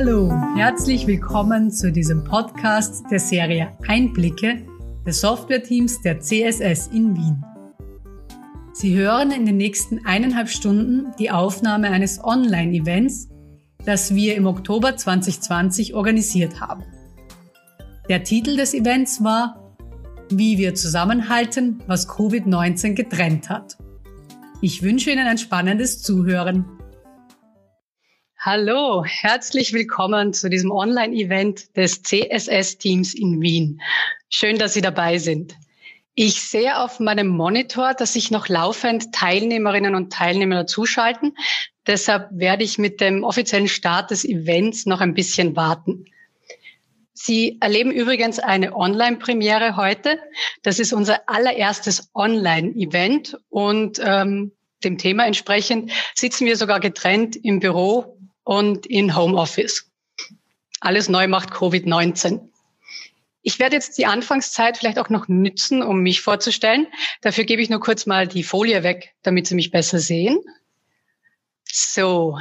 Hallo, herzlich willkommen zu diesem Podcast der Serie Einblicke des Softwareteams der CSS in Wien. Sie hören in den nächsten eineinhalb Stunden die Aufnahme eines Online-Events, das wir im Oktober 2020 organisiert haben. Der Titel des Events war Wie wir zusammenhalten, was Covid-19 getrennt hat. Ich wünsche Ihnen ein spannendes Zuhören. Hallo, herzlich willkommen zu diesem Online-Event des CSS-Teams in Wien. Schön, dass Sie dabei sind. Ich sehe auf meinem Monitor, dass sich noch laufend Teilnehmerinnen und Teilnehmer dazuschalten. Deshalb werde ich mit dem offiziellen Start des Events noch ein bisschen warten. Sie erleben übrigens eine Online-Premiere heute. Das ist unser allererstes Online-Event und ähm, dem Thema entsprechend sitzen wir sogar getrennt im Büro und in Homeoffice. Alles neu macht Covid-19. Ich werde jetzt die Anfangszeit vielleicht auch noch nützen, um mich vorzustellen. Dafür gebe ich nur kurz mal die Folie weg, damit Sie mich besser sehen. So,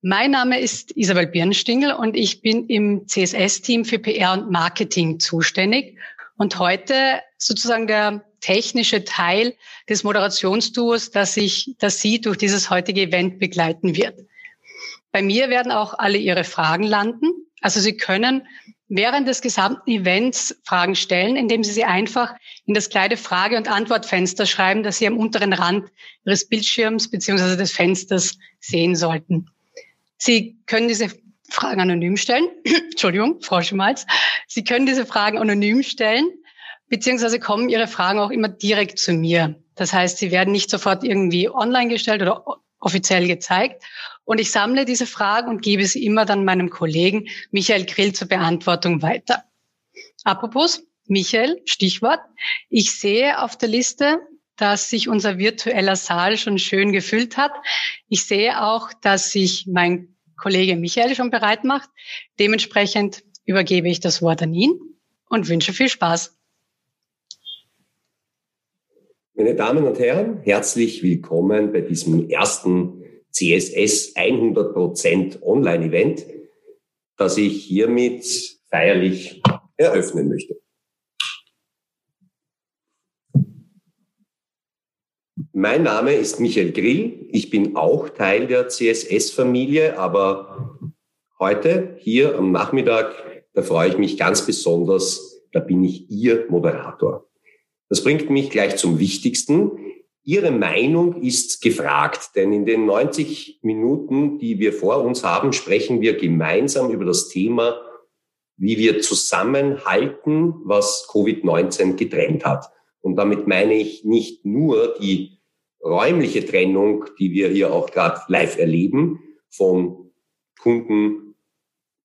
mein Name ist Isabel Birnstingel und ich bin im CSS-Team für PR und Marketing zuständig und heute sozusagen der technische Teil des Moderationsduos, das ich, das Sie durch dieses heutige Event begleiten wird. Bei mir werden auch alle Ihre Fragen landen. Also Sie können während des gesamten Events Fragen stellen, indem Sie sie einfach in das kleine Frage- und Antwortfenster schreiben, das Sie am unteren Rand Ihres Bildschirms beziehungsweise des Fensters sehen sollten. Sie können diese Fragen anonym stellen. Entschuldigung, Frau Schmalz. Sie können diese Fragen anonym stellen, beziehungsweise kommen Ihre Fragen auch immer direkt zu mir. Das heißt, sie werden nicht sofort irgendwie online gestellt oder offiziell gezeigt. Und ich sammle diese Fragen und gebe sie immer dann meinem Kollegen Michael Grill zur Beantwortung weiter. Apropos, Michael, Stichwort. Ich sehe auf der Liste, dass sich unser virtueller Saal schon schön gefüllt hat. Ich sehe auch, dass sich mein Kollege Michael schon bereit macht. Dementsprechend übergebe ich das Wort an ihn und wünsche viel Spaß. Meine Damen und Herren, herzlich willkommen bei diesem ersten CSS 100% Online-Event, das ich hiermit feierlich eröffnen möchte. Mein Name ist Michael Grill. Ich bin auch Teil der CSS-Familie, aber heute hier am Nachmittag, da freue ich mich ganz besonders, da bin ich Ihr Moderator. Das bringt mich gleich zum Wichtigsten. Ihre Meinung ist gefragt, denn in den 90 Minuten, die wir vor uns haben, sprechen wir gemeinsam über das Thema, wie wir zusammenhalten, was Covid-19 getrennt hat. Und damit meine ich nicht nur die räumliche Trennung, die wir hier auch gerade live erleben, von Kunden,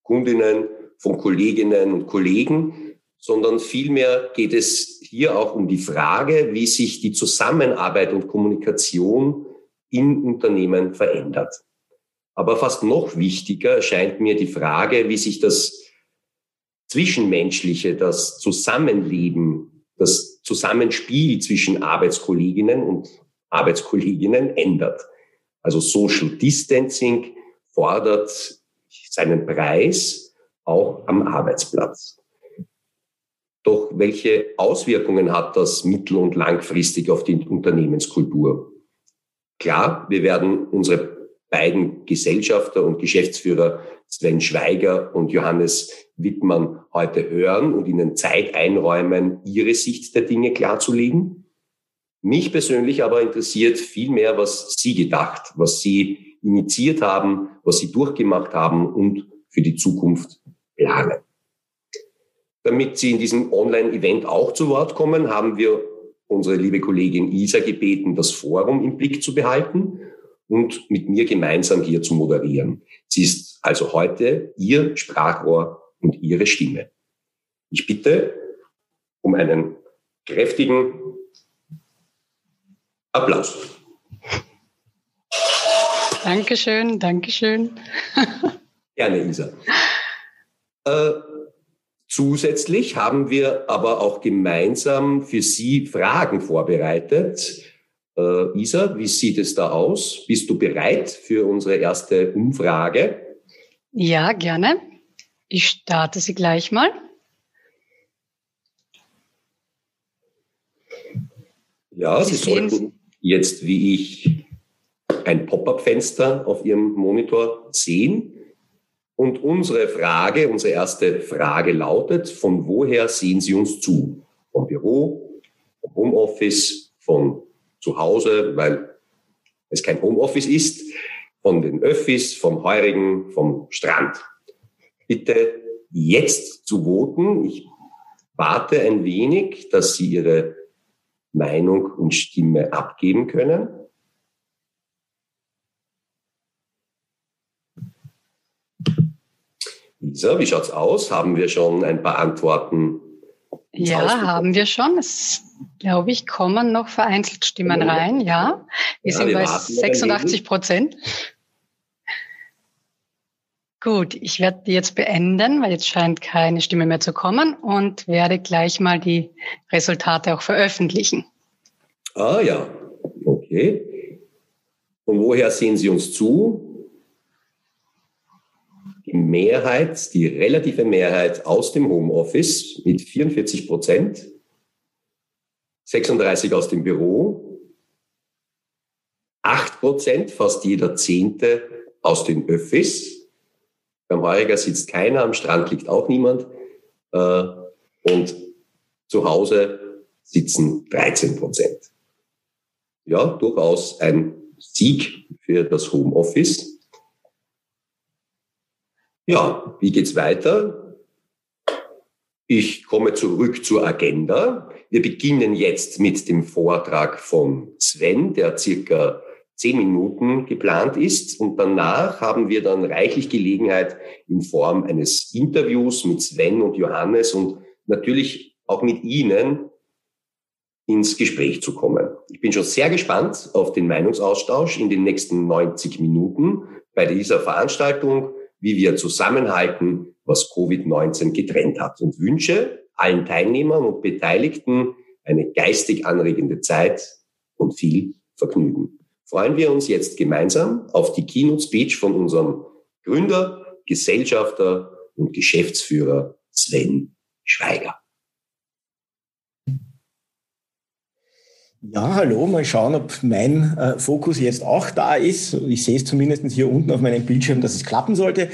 Kundinnen, von Kolleginnen und Kollegen, sondern vielmehr geht es hier auch um die Frage, wie sich die Zusammenarbeit und Kommunikation in Unternehmen verändert. Aber fast noch wichtiger scheint mir die Frage, wie sich das Zwischenmenschliche, das Zusammenleben, das Zusammenspiel zwischen Arbeitskolleginnen und Arbeitskolleginnen ändert. Also Social Distancing fordert seinen Preis auch am Arbeitsplatz. Doch welche Auswirkungen hat das mittel- und langfristig auf die Unternehmenskultur? Klar, wir werden unsere beiden Gesellschafter und Geschäftsführer Sven Schweiger und Johannes Wittmann heute hören und ihnen Zeit einräumen, ihre Sicht der Dinge klarzulegen. Mich persönlich aber interessiert viel mehr, was Sie gedacht, was Sie initiiert haben, was Sie durchgemacht haben und für die Zukunft planen. Damit Sie in diesem Online-Event auch zu Wort kommen, haben wir unsere liebe Kollegin Isa gebeten, das Forum im Blick zu behalten und mit mir gemeinsam hier zu moderieren. Sie ist also heute Ihr Sprachrohr und Ihre Stimme. Ich bitte um einen kräftigen Applaus. Dankeschön, Dankeschön. Gerne, Isa. Äh, Zusätzlich haben wir aber auch gemeinsam für Sie Fragen vorbereitet. Äh, Isa, wie sieht es da aus? Bist du bereit für unsere erste Umfrage? Ja, gerne. Ich starte sie gleich mal. Ja, Sie, Sie sollten jetzt, wie ich, ein Pop-up-Fenster auf Ihrem Monitor sehen. Und unsere Frage, unsere erste Frage lautet, von woher sehen Sie uns zu? Vom Büro, vom Homeoffice, von zu Hause, weil es kein Homeoffice ist, von den Öffis, vom Heurigen, vom Strand. Bitte jetzt zu voten. Ich warte ein wenig, dass Sie Ihre Meinung und Stimme abgeben können. Lisa, wie schaut's aus? Haben wir schon ein paar Antworten? Ja, haben wir schon. Es, glaube ich, kommen noch vereinzelt Stimmen ja. rein. Ja, wir ja, sind wir bei 86 Prozent. Gut, ich werde die jetzt beenden, weil jetzt scheint keine Stimme mehr zu kommen und werde gleich mal die Resultate auch veröffentlichen. Ah ja, okay. Und woher sehen Sie uns zu? Die Mehrheit, die relative Mehrheit aus dem Homeoffice mit 44 Prozent, 36 aus dem Büro, 8 Prozent, fast jeder Zehnte aus den Öffis, beim Heuriger sitzt keiner, am Strand liegt auch niemand. Äh, und zu Hause sitzen 13 Prozent. Ja, durchaus ein Sieg für das Homeoffice. Ja, wie geht's weiter? Ich komme zurück zur Agenda. Wir beginnen jetzt mit dem Vortrag von Sven, der circa zehn Minuten geplant ist. Und danach haben wir dann reichlich Gelegenheit in Form eines Interviews mit Sven und Johannes und natürlich auch mit Ihnen ins Gespräch zu kommen. Ich bin schon sehr gespannt auf den Meinungsaustausch in den nächsten 90 Minuten bei dieser Veranstaltung, wie wir zusammenhalten, was Covid-19 getrennt hat und wünsche allen Teilnehmern und Beteiligten eine geistig anregende Zeit und viel Vergnügen freuen wir uns jetzt gemeinsam auf die Keynote Speech von unserem Gründer, Gesellschafter und Geschäftsführer Sven Schweiger. Ja, hallo, mal schauen, ob mein äh, Fokus jetzt auch da ist. Ich sehe es zumindest hier unten auf meinem Bildschirm, dass es klappen sollte.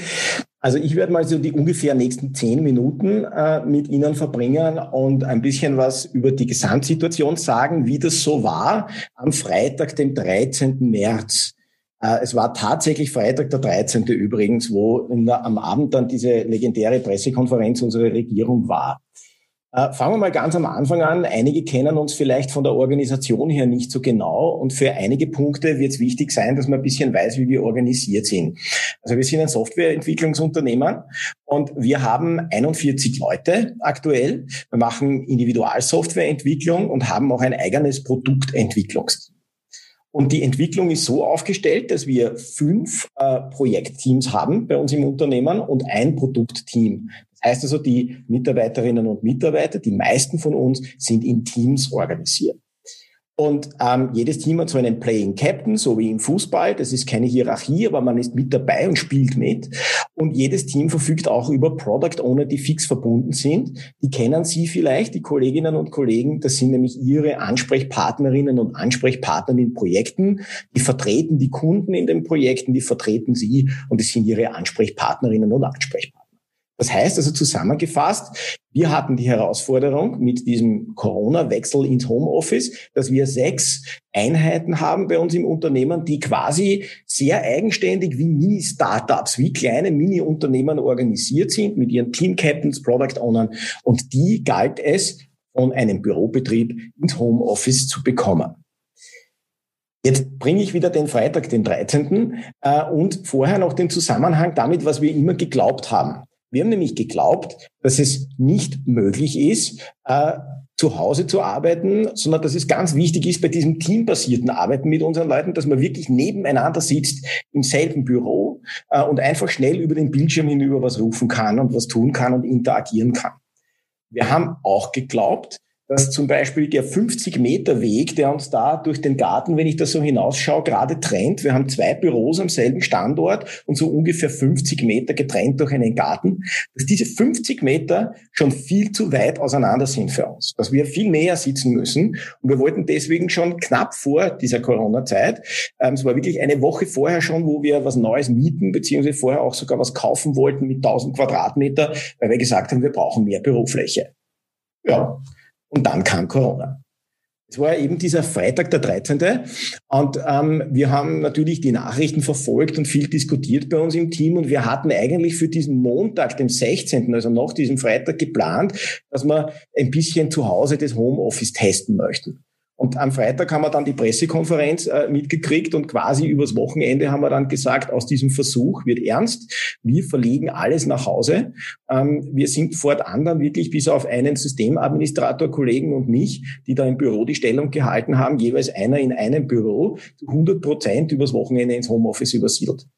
Also ich werde mal so die ungefähr nächsten zehn Minuten äh, mit Ihnen verbringen und ein bisschen was über die Gesamtsituation sagen, wie das so war am Freitag, dem 13. März. Äh, es war tatsächlich Freitag der 13. übrigens, wo der, am Abend dann diese legendäre Pressekonferenz unserer Regierung war. Äh, fangen wir mal ganz am Anfang an. Einige kennen uns vielleicht von der Organisation her nicht so genau und für einige Punkte wird es wichtig sein, dass man ein bisschen weiß, wie wir organisiert sind. Also wir sind ein Softwareentwicklungsunternehmen und wir haben 41 Leute aktuell. Wir machen Individualsoftwareentwicklung und haben auch ein eigenes Produktentwicklungsteam. Und die Entwicklung ist so aufgestellt, dass wir fünf äh, Projektteams haben bei uns im Unternehmen und ein Produktteam. Heißt also, die Mitarbeiterinnen und Mitarbeiter, die meisten von uns, sind in Teams organisiert. Und ähm, jedes Team hat so einen Playing Captain, so wie im Fußball. Das ist keine Hierarchie, aber man ist mit dabei und spielt mit. Und jedes Team verfügt auch über Product Owner, die fix verbunden sind. Die kennen Sie vielleicht, die Kolleginnen und Kollegen. Das sind nämlich Ihre Ansprechpartnerinnen und Ansprechpartner in Projekten. Die vertreten die Kunden in den Projekten, die vertreten Sie und das sind Ihre Ansprechpartnerinnen und Ansprechpartner. Das heißt also zusammengefasst, wir hatten die Herausforderung mit diesem Corona-Wechsel ins Homeoffice, dass wir sechs Einheiten haben bei uns im Unternehmen, die quasi sehr eigenständig wie Mini-Startups, wie kleine Mini-Unternehmen organisiert sind mit ihren Team-Captains, Product-Ownern. Und die galt es, von einem Bürobetrieb ins Homeoffice zu bekommen. Jetzt bringe ich wieder den Freitag, den 13. Äh, und vorher noch den Zusammenhang damit, was wir immer geglaubt haben. Wir haben nämlich geglaubt, dass es nicht möglich ist, äh, zu Hause zu arbeiten, sondern dass es ganz wichtig ist bei diesem teambasierten Arbeiten mit unseren Leuten, dass man wirklich nebeneinander sitzt im selben Büro äh, und einfach schnell über den Bildschirm hinüber was rufen kann und was tun kann und interagieren kann. Wir haben auch geglaubt, dass zum Beispiel der 50 Meter Weg, der uns da durch den Garten, wenn ich da so hinausschaue, gerade trennt. Wir haben zwei Büros am selben Standort und so ungefähr 50 Meter getrennt durch einen Garten, dass diese 50 Meter schon viel zu weit auseinander sind für uns, dass wir viel näher sitzen müssen. Und wir wollten deswegen schon knapp vor dieser Corona-Zeit, ähm, es war wirklich eine Woche vorher schon, wo wir was Neues mieten, beziehungsweise vorher auch sogar was kaufen wollten mit 1000 Quadratmeter, weil wir gesagt haben, wir brauchen mehr Bürofläche. Ja. Und dann kam Corona. Es war eben dieser Freitag, der 13. Und ähm, wir haben natürlich die Nachrichten verfolgt und viel diskutiert bei uns im Team. Und wir hatten eigentlich für diesen Montag, den 16., also nach diesem Freitag geplant, dass wir ein bisschen zu Hause das Homeoffice testen möchten. Und am Freitag haben wir dann die Pressekonferenz äh, mitgekriegt und quasi übers Wochenende haben wir dann gesagt, aus diesem Versuch wird ernst. Wir verlegen alles nach Hause. Ähm, wir sind fortan dann wirklich bis auf einen Systemadministrator, Kollegen und mich, die da im Büro die Stellung gehalten haben, jeweils einer in einem Büro, zu 100 Prozent übers Wochenende ins Homeoffice übersiedelt.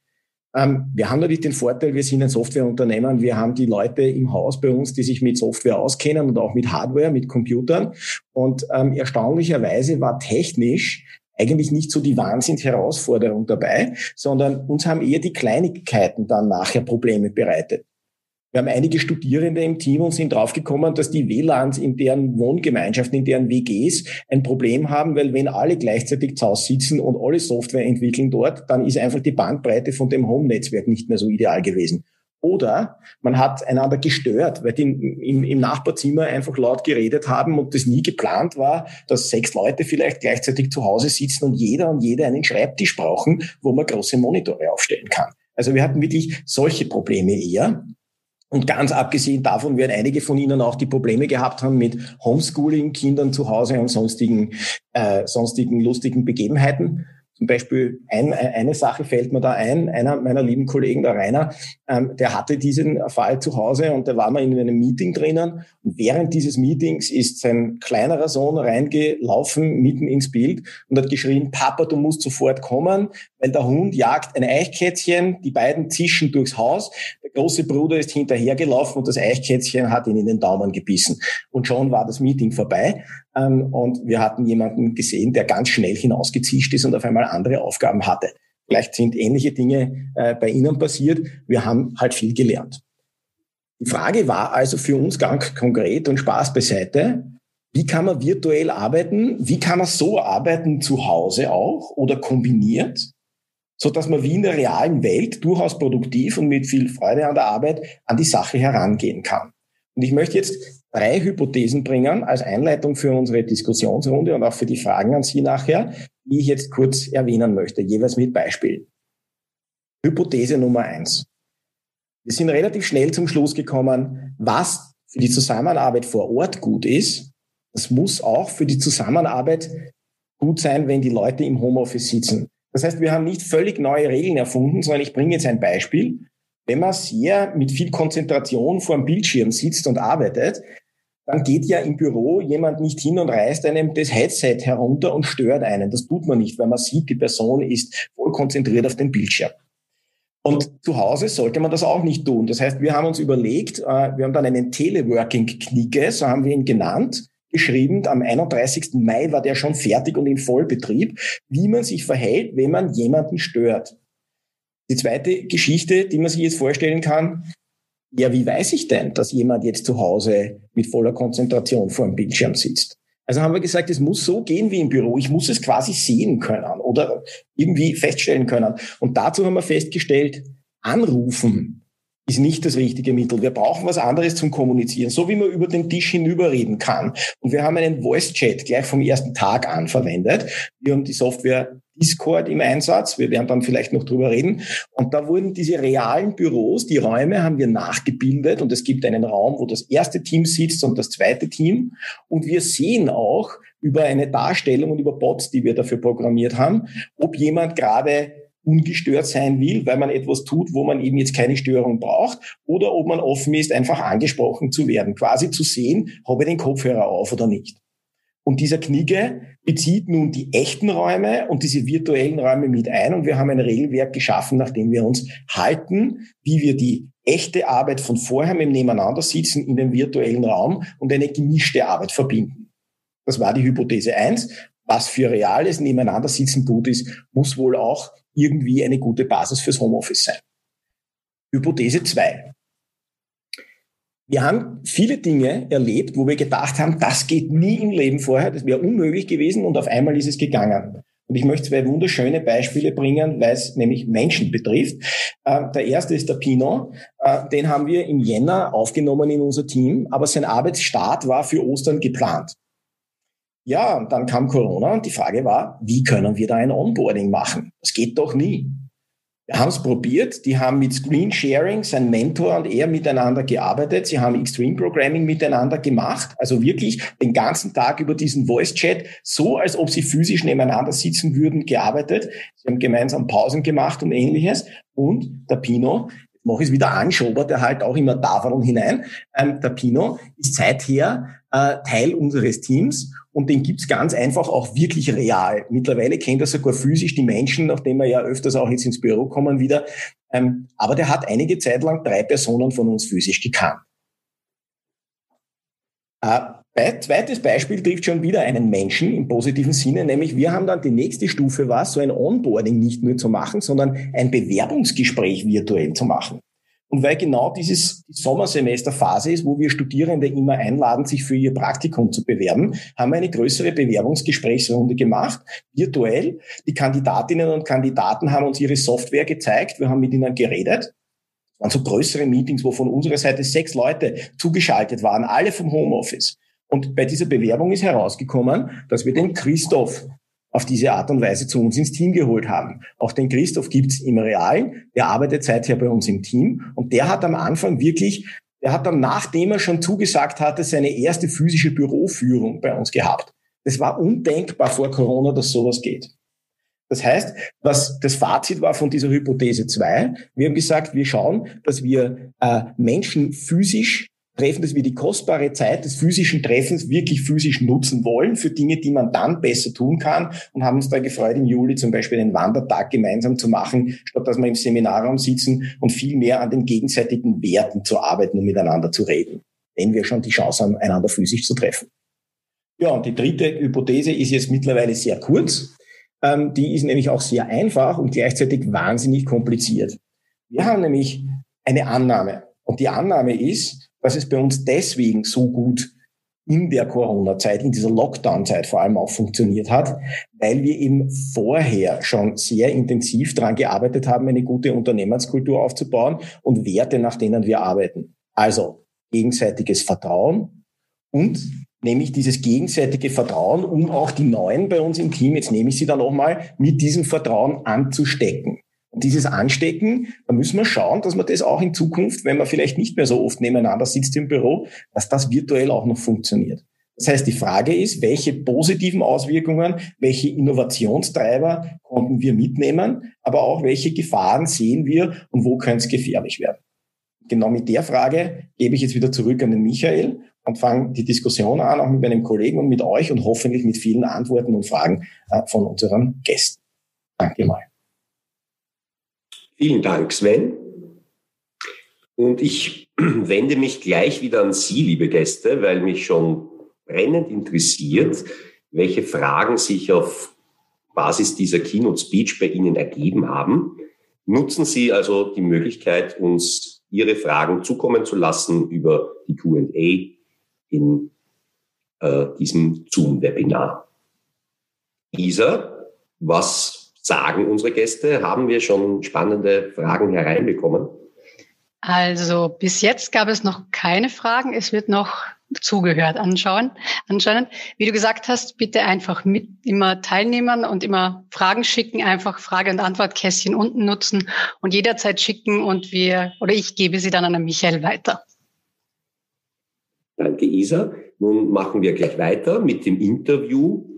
Ähm, wir haben natürlich den Vorteil, wir sind ein Softwareunternehmen. Wir haben die Leute im Haus bei uns, die sich mit Software auskennen und auch mit Hardware, mit Computern. Und ähm, erstaunlicherweise war technisch eigentlich nicht so die Wahnsinnsherausforderung dabei, sondern uns haben eher die Kleinigkeiten dann nachher Probleme bereitet. Wir haben einige Studierende im Team und sind draufgekommen, dass die WLANs in deren Wohngemeinschaften, in deren WGs ein Problem haben, weil wenn alle gleichzeitig zu Hause sitzen und alle Software entwickeln dort, dann ist einfach die Bandbreite von dem Home-Netzwerk nicht mehr so ideal gewesen. Oder man hat einander gestört, weil die im, im, Nachbarzimmer einfach laut geredet haben und das nie geplant war, dass sechs Leute vielleicht gleichzeitig zu Hause sitzen und jeder und jede einen Schreibtisch brauchen, wo man große Monitore aufstellen kann. Also wir hatten wirklich solche Probleme eher. Und ganz abgesehen davon werden einige von Ihnen auch die Probleme gehabt haben mit Homeschooling, Kindern zu Hause und sonstigen, äh, sonstigen lustigen Begebenheiten. Zum Beispiel ein, eine Sache fällt mir da ein. Einer meiner lieben Kollegen, der Rainer, ähm, der hatte diesen Fall zu Hause und der war mal in einem Meeting drinnen. Und während dieses Meetings ist sein kleinerer Sohn reingelaufen, mitten ins Bild und hat geschrien, Papa, du musst sofort kommen, weil der Hund jagt ein Eichkätzchen, die beiden zischen durchs Haus. Der große Bruder ist hinterhergelaufen und das Eichkätzchen hat ihn in den Daumen gebissen. Und schon war das Meeting vorbei. Ähm, und wir hatten jemanden gesehen, der ganz schnell hinausgezischt ist und auf einmal andere Aufgaben hatte. Vielleicht sind ähnliche Dinge äh, bei Ihnen passiert. Wir haben halt viel gelernt. Die Frage war also für uns ganz konkret und Spaß beiseite. Wie kann man virtuell arbeiten? Wie kann man so arbeiten zu Hause auch oder kombiniert? so dass man wie in der realen Welt durchaus produktiv und mit viel Freude an der Arbeit an die Sache herangehen kann. Und ich möchte jetzt drei Hypothesen bringen als Einleitung für unsere Diskussionsrunde und auch für die Fragen an Sie nachher, die ich jetzt kurz erwähnen möchte, jeweils mit Beispielen. Hypothese Nummer eins. Wir sind relativ schnell zum Schluss gekommen, was für die Zusammenarbeit vor Ort gut ist, das muss auch für die Zusammenarbeit gut sein, wenn die Leute im Homeoffice sitzen. Das heißt, wir haben nicht völlig neue Regeln erfunden, sondern ich bringe jetzt ein Beispiel. Wenn man sehr mit viel Konzentration vor dem Bildschirm sitzt und arbeitet, dann geht ja im Büro jemand nicht hin und reißt einem das Headset herunter und stört einen. Das tut man nicht, weil man sieht, die Person ist voll konzentriert auf den Bildschirm. Und zu Hause sollte man das auch nicht tun. Das heißt, wir haben uns überlegt, äh, wir haben dann einen Teleworking-Knicke, so haben wir ihn genannt, geschrieben. Am 31. Mai war der schon fertig und in Vollbetrieb, wie man sich verhält, wenn man jemanden stört. Die zweite Geschichte, die man sich jetzt vorstellen kann, ja, wie weiß ich denn, dass jemand jetzt zu Hause mit voller Konzentration vor dem Bildschirm sitzt? Also haben wir gesagt, es muss so gehen wie im Büro. Ich muss es quasi sehen können oder irgendwie feststellen können. Und dazu haben wir festgestellt, anrufen ist nicht das richtige Mittel. Wir brauchen was anderes zum Kommunizieren, so wie man über den Tisch hinüberreden kann. Und wir haben einen Voice-Chat gleich vom ersten Tag an verwendet. Wir haben die Software Discord im Einsatz. Wir werden dann vielleicht noch drüber reden. Und da wurden diese realen Büros, die Räume haben wir nachgebildet und es gibt einen Raum, wo das erste Team sitzt und das zweite Team. Und wir sehen auch über eine Darstellung und über Bots, die wir dafür programmiert haben, ob jemand gerade ungestört sein will, weil man etwas tut, wo man eben jetzt keine Störung braucht, oder ob man offen ist, einfach angesprochen zu werden, quasi zu sehen, habe ich den Kopfhörer auf oder nicht. Und dieser Knigge bezieht nun die echten Räume und diese virtuellen Räume mit ein. Und wir haben ein Regelwerk geschaffen, nachdem wir uns halten, wie wir die echte Arbeit von vorher mit dem Nebeneinandersitzen in den virtuellen Raum und eine gemischte Arbeit verbinden. Das war die Hypothese eins. Was für reales Nebeneinander sitzen gut ist, muss wohl auch irgendwie eine gute Basis fürs Homeoffice sein. Hypothese zwei. Wir haben viele Dinge erlebt, wo wir gedacht haben, das geht nie im Leben vorher, das wäre unmöglich gewesen und auf einmal ist es gegangen. Und ich möchte zwei wunderschöne Beispiele bringen, weil es nämlich Menschen betrifft. Äh, der erste ist der Pino. Äh, den haben wir im Jänner aufgenommen in unser Team, aber sein Arbeitsstart war für Ostern geplant. Ja, dann kam Corona und die Frage war, wie können wir da ein Onboarding machen? Das geht doch nie. Wir haben es probiert. Die haben mit Screen Sharing, sein Mentor und er miteinander gearbeitet. Sie haben Extreme Programming miteinander gemacht. Also wirklich den ganzen Tag über diesen Voice Chat, so als ob sie physisch nebeneinander sitzen würden, gearbeitet. Sie haben gemeinsam Pausen gemacht und ähnliches. Und der Pino, mache ich es wieder anschobert, der halt auch immer da und hinein. Ähm, der Pino ist seither äh, Teil unseres Teams und den gibt's ganz einfach auch wirklich real. Mittlerweile kennt er sogar physisch die Menschen, nachdem wir ja öfters auch jetzt ins Büro kommen wieder. Ähm, aber der hat einige Zeit lang drei Personen von uns physisch gekannt. Äh, zweites Beispiel trifft schon wieder einen Menschen im positiven Sinne, nämlich wir haben dann die nächste Stufe war, so ein Onboarding nicht nur zu machen, sondern ein Bewerbungsgespräch virtuell zu machen. Und weil genau dieses Sommersemesterphase ist, wo wir Studierende immer einladen, sich für ihr Praktikum zu bewerben, haben wir eine größere Bewerbungsgesprächsrunde gemacht, virtuell. Die Kandidatinnen und Kandidaten haben uns ihre Software gezeigt, wir haben mit ihnen geredet. Es waren so größere Meetings, wo von unserer Seite sechs Leute zugeschaltet waren, alle vom Homeoffice. Und bei dieser Bewerbung ist herausgekommen, dass wir den Christoph auf diese Art und Weise zu uns ins Team geholt haben. Auch den Christoph gibt's im Realen, der arbeitet seither bei uns im Team und der hat am Anfang wirklich, der hat dann, nachdem er schon zugesagt hatte, seine erste physische Büroführung bei uns gehabt. Das war undenkbar vor Corona, dass sowas geht. Das heißt, was das Fazit war von dieser Hypothese 2, wir haben gesagt, wir schauen, dass wir äh, Menschen physisch treffen, dass wir die kostbare Zeit des physischen Treffens wirklich physisch nutzen wollen für Dinge, die man dann besser tun kann und haben uns da gefreut, im Juli zum Beispiel einen Wandertag gemeinsam zu machen, statt dass wir im Seminarraum sitzen und viel mehr an den gegenseitigen Werten zu arbeiten und miteinander zu reden, wenn wir schon die Chance haben, einander physisch zu treffen. Ja, und die dritte Hypothese ist jetzt mittlerweile sehr kurz. Ähm, die ist nämlich auch sehr einfach und gleichzeitig wahnsinnig kompliziert. Wir haben nämlich eine Annahme. Und die Annahme ist, dass es bei uns deswegen so gut in der Corona-Zeit, in dieser Lockdown-Zeit vor allem auch funktioniert hat, weil wir eben vorher schon sehr intensiv daran gearbeitet haben, eine gute Unternehmenskultur aufzubauen und Werte, nach denen wir arbeiten. Also gegenseitiges Vertrauen und nämlich dieses gegenseitige Vertrauen, um auch die Neuen bei uns im Team, jetzt nehme ich sie da nochmal, mit diesem Vertrauen anzustecken. Und dieses Anstecken, da müssen wir schauen, dass man das auch in Zukunft, wenn man vielleicht nicht mehr so oft nebeneinander sitzt im Büro, dass das virtuell auch noch funktioniert. Das heißt, die Frage ist, welche positiven Auswirkungen, welche Innovationstreiber konnten wir mitnehmen, aber auch welche Gefahren sehen wir und wo könnte es gefährlich werden. Genau mit der Frage gebe ich jetzt wieder zurück an den Michael und fange die Diskussion an, auch mit meinem Kollegen und mit euch und hoffentlich mit vielen Antworten und Fragen äh, von unseren Gästen. Danke mal. Vielen Dank, Sven. Und ich wende mich gleich wieder an Sie, liebe Gäste, weil mich schon brennend interessiert, welche Fragen sich auf Basis dieser Keynote Speech bei Ihnen ergeben haben. Nutzen Sie also die Möglichkeit, uns Ihre Fragen zukommen zu lassen über die Q&A in äh, diesem Zoom-Webinar. Isa, was sagen unsere Gäste? Haben wir schon spannende Fragen hereinbekommen? Also bis jetzt gab es noch keine Fragen. Es wird noch zugehört anschauen, anscheinend. Wie du gesagt hast, bitte einfach mit immer Teilnehmern und immer Fragen schicken, einfach Frage- und Antwortkästchen unten nutzen und jederzeit schicken und wir oder ich gebe sie dann an Michael weiter. Danke, Isa. Nun machen wir gleich weiter mit dem Interview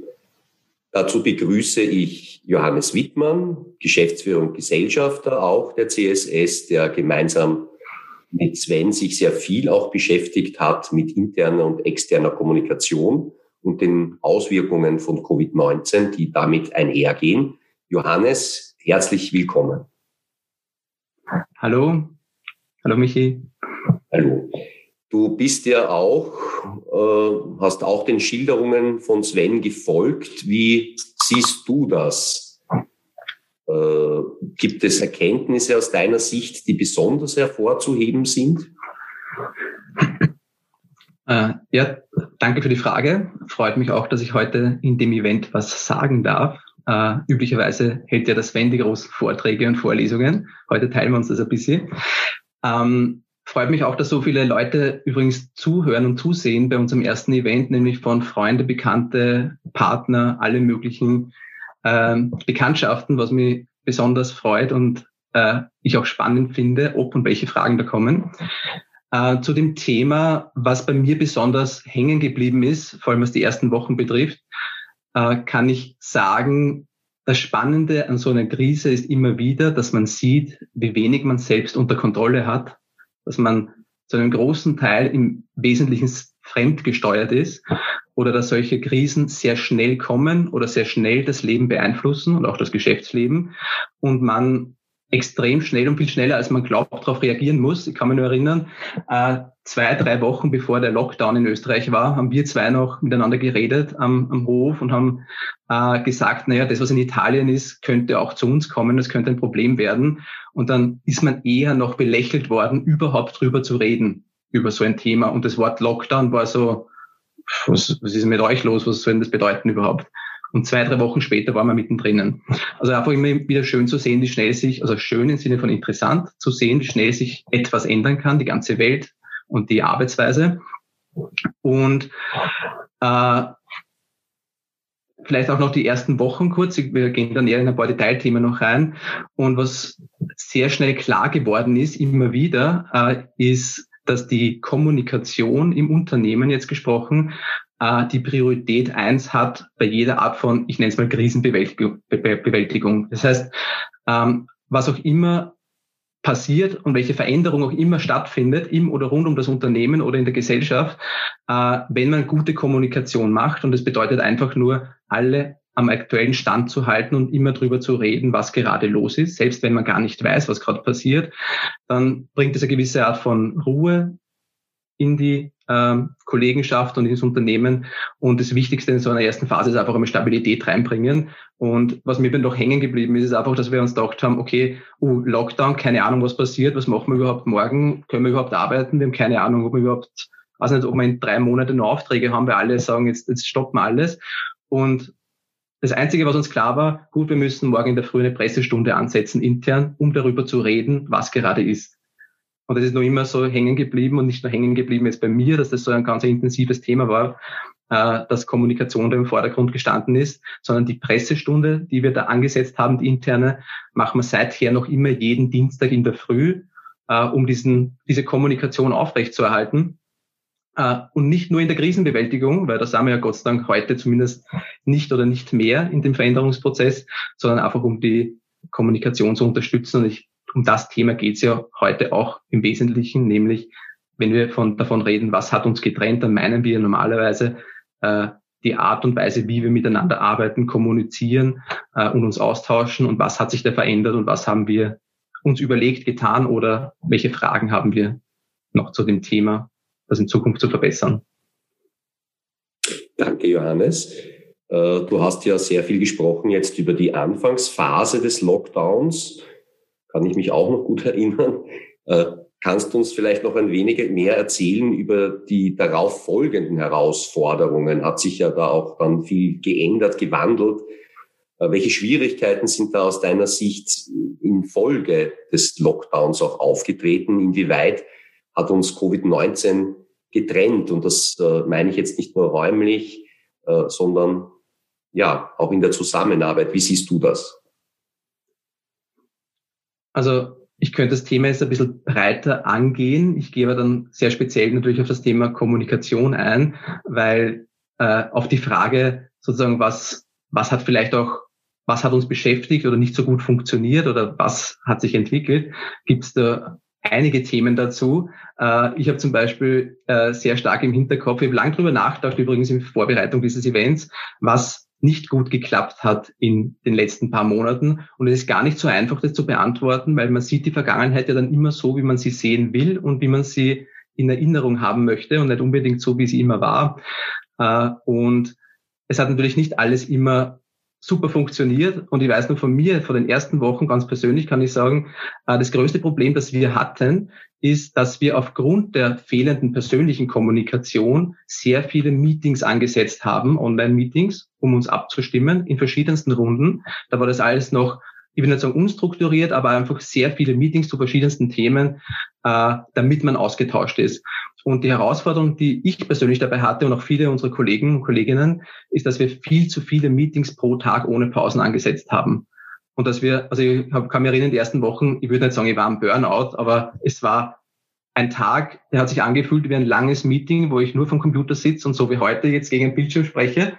Dazu begrüße ich Johannes Wittmann, Geschäftsführer und Gesellschafter auch der CSS, der gemeinsam mit Sven sich sehr viel auch beschäftigt hat mit interner und externer Kommunikation und den Auswirkungen von Covid-19, die damit einhergehen. Johannes, herzlich willkommen. Hallo. Hallo, Michi. Hallo. Du bist ja auch, äh, hast auch den Schilderungen von Sven gefolgt. Wie siehst du das? Äh, gibt es Erkenntnisse aus deiner Sicht, die besonders hervorzuheben sind? Äh, ja, danke für die Frage. Freut mich auch, dass ich heute in dem Event was sagen darf. Äh, üblicherweise hält ja das Sven die großen Vorträge und Vorlesungen. Heute teilen wir uns das ein bisschen. Ähm, freut mich auch, dass so viele Leute übrigens zuhören und zusehen bei unserem ersten Event, nämlich von Freunde, Bekannte, Partner, alle möglichen äh, Bekanntschaften, was mich besonders freut und äh, ich auch spannend finde, ob und welche Fragen da kommen. Äh, zu dem Thema, was bei mir besonders hängen geblieben ist, vor allem was die ersten Wochen betrifft, äh, kann ich sagen, das Spannende an so einer Krise ist immer wieder, dass man sieht, wie wenig man selbst unter Kontrolle hat, dass man zu einem großen Teil im Wesentlichen fremdgesteuert ist oder dass solche Krisen sehr schnell kommen oder sehr schnell das Leben beeinflussen und auch das Geschäftsleben und man extrem schnell und viel schneller, als man glaubt, darauf reagieren muss. Ich kann mich nur erinnern, äh, zwei, drei Wochen bevor der Lockdown in Österreich war, haben wir zwei noch miteinander geredet am, am Hof und haben äh, gesagt, naja, das, was in Italien ist, könnte auch zu uns kommen, das könnte ein Problem werden. Und dann ist man eher noch belächelt worden, überhaupt drüber zu reden, über so ein Thema. Und das Wort Lockdown war so, was, was ist mit euch los? Was soll denn das bedeuten überhaupt? Und zwei, drei Wochen später waren wir mittendrin. Also einfach immer wieder schön zu sehen, wie schnell sich, also schön im Sinne von interessant zu sehen, wie schnell sich etwas ändern kann, die ganze Welt und die Arbeitsweise. Und äh, vielleicht auch noch die ersten Wochen kurz. Wir gehen dann eher in ein paar Detailthemen noch rein. Und was sehr schnell klar geworden ist, immer wieder, äh, ist, dass die Kommunikation im Unternehmen jetzt gesprochen äh, die Priorität eins hat bei jeder Art von, ich nenne es mal Krisenbewältigung. Das heißt, ähm, was auch immer passiert und welche Veränderung auch immer stattfindet im oder rund um das Unternehmen oder in der Gesellschaft, äh, wenn man gute Kommunikation macht und das bedeutet einfach nur, alle am aktuellen Stand zu halten und immer drüber zu reden, was gerade los ist, selbst wenn man gar nicht weiß, was gerade passiert, dann bringt es eine gewisse Art von Ruhe in die ähm, Kollegenschaft und ins Unternehmen. Und das Wichtigste in so einer ersten Phase ist einfach einmal Stabilität reinbringen. Und was mir dann doch hängen geblieben ist, ist einfach, dass wir uns gedacht haben, okay, uh, Lockdown, keine Ahnung, was passiert, was machen wir überhaupt morgen, können wir überhaupt arbeiten, wir haben keine Ahnung, ob wir überhaupt, weiß nicht, ob wir in drei Monaten noch Aufträge haben, wir alle sagen, jetzt, jetzt stoppen wir alles. Und das Einzige, was uns klar war, gut, wir müssen morgen in der Früh eine Pressestunde ansetzen intern, um darüber zu reden, was gerade ist. Und das ist noch immer so hängen geblieben und nicht nur hängen geblieben jetzt bei mir, dass das so ein ganz intensives Thema war, äh, dass Kommunikation da im Vordergrund gestanden ist, sondern die Pressestunde, die wir da angesetzt haben, die interne, machen wir seither noch immer jeden Dienstag in der Früh, äh, um diesen, diese Kommunikation aufrechtzuerhalten. Uh, und nicht nur in der Krisenbewältigung, weil da sind wir ja Gott sei Dank heute zumindest nicht oder nicht mehr in dem Veränderungsprozess, sondern einfach um die Kommunikation zu unterstützen. Und ich um das Thema geht es ja heute auch im Wesentlichen, nämlich wenn wir von, davon reden, was hat uns getrennt, dann meinen wir normalerweise äh, die Art und Weise, wie wir miteinander arbeiten, kommunizieren äh, und uns austauschen und was hat sich da verändert und was haben wir uns überlegt, getan oder welche Fragen haben wir noch zu dem Thema, das in Zukunft zu verbessern. Danke, Johannes. Äh, du hast ja sehr viel gesprochen jetzt über die Anfangsphase des Lockdowns kann ich mich auch noch gut erinnern. Äh, kannst du uns vielleicht noch ein wenig mehr erzählen über die darauf folgenden Herausforderungen? Hat sich ja da auch dann viel geändert, gewandelt. Äh, welche Schwierigkeiten sind da aus deiner Sicht in Folge des Lockdowns auch aufgetreten? Inwieweit hat uns Covid-19 getrennt? Und das äh, meine ich jetzt nicht nur räumlich, sondern ja, auch in der Zusammenarbeit. Wie siehst du das? Also ich könnte das Thema jetzt ein bisschen breiter angehen. Ich gehe aber dann sehr speziell natürlich auf das Thema Kommunikation ein, weil äh, auf die Frage sozusagen, was, was hat vielleicht auch, was hat uns beschäftigt oder nicht so gut funktioniert oder was hat sich entwickelt, gibt es da einige Themen dazu. Äh, ich habe zum Beispiel äh, sehr stark im Hinterkopf, ich habe lange drüber nachgedacht, übrigens in Vorbereitung dieses Events, was nicht gut geklappt hat in den letzten paar Monaten. Und es ist gar nicht so einfach, das zu beantworten, weil man sieht die Vergangenheit ja dann immer so, wie man sie sehen will und wie man sie in Erinnerung haben möchte und nicht unbedingt so, wie sie immer war. Äh, und es hat natürlich nicht alles immer super funktioniert. Und ich weiß nur von mir, von den ersten Wochen ganz persönlich kann ich sagen, äh, das größte Problem, das wir hatten, ist, dass wir aufgrund der fehlenden persönlichen Kommunikation sehr viele Meetings angesetzt haben, Online-Meetings, um uns abzustimmen in verschiedensten Runden. Da war das alles noch ich will nicht sagen unstrukturiert, aber einfach sehr viele Meetings zu verschiedensten Themen, äh, damit man ausgetauscht ist. Und die Herausforderung, die ich persönlich dabei hatte und auch viele unserer Kollegen und Kolleginnen, ist, dass wir viel zu viele Meetings pro Tag ohne Pausen angesetzt haben. Und dass wir, also ich kann mich erinnern, die ersten Wochen, ich würde nicht sagen, ich war am Burnout, aber es war ein Tag, der hat sich angefühlt wie ein langes Meeting, wo ich nur vom Computer sitze und so wie heute jetzt gegen ein Bildschirm spreche.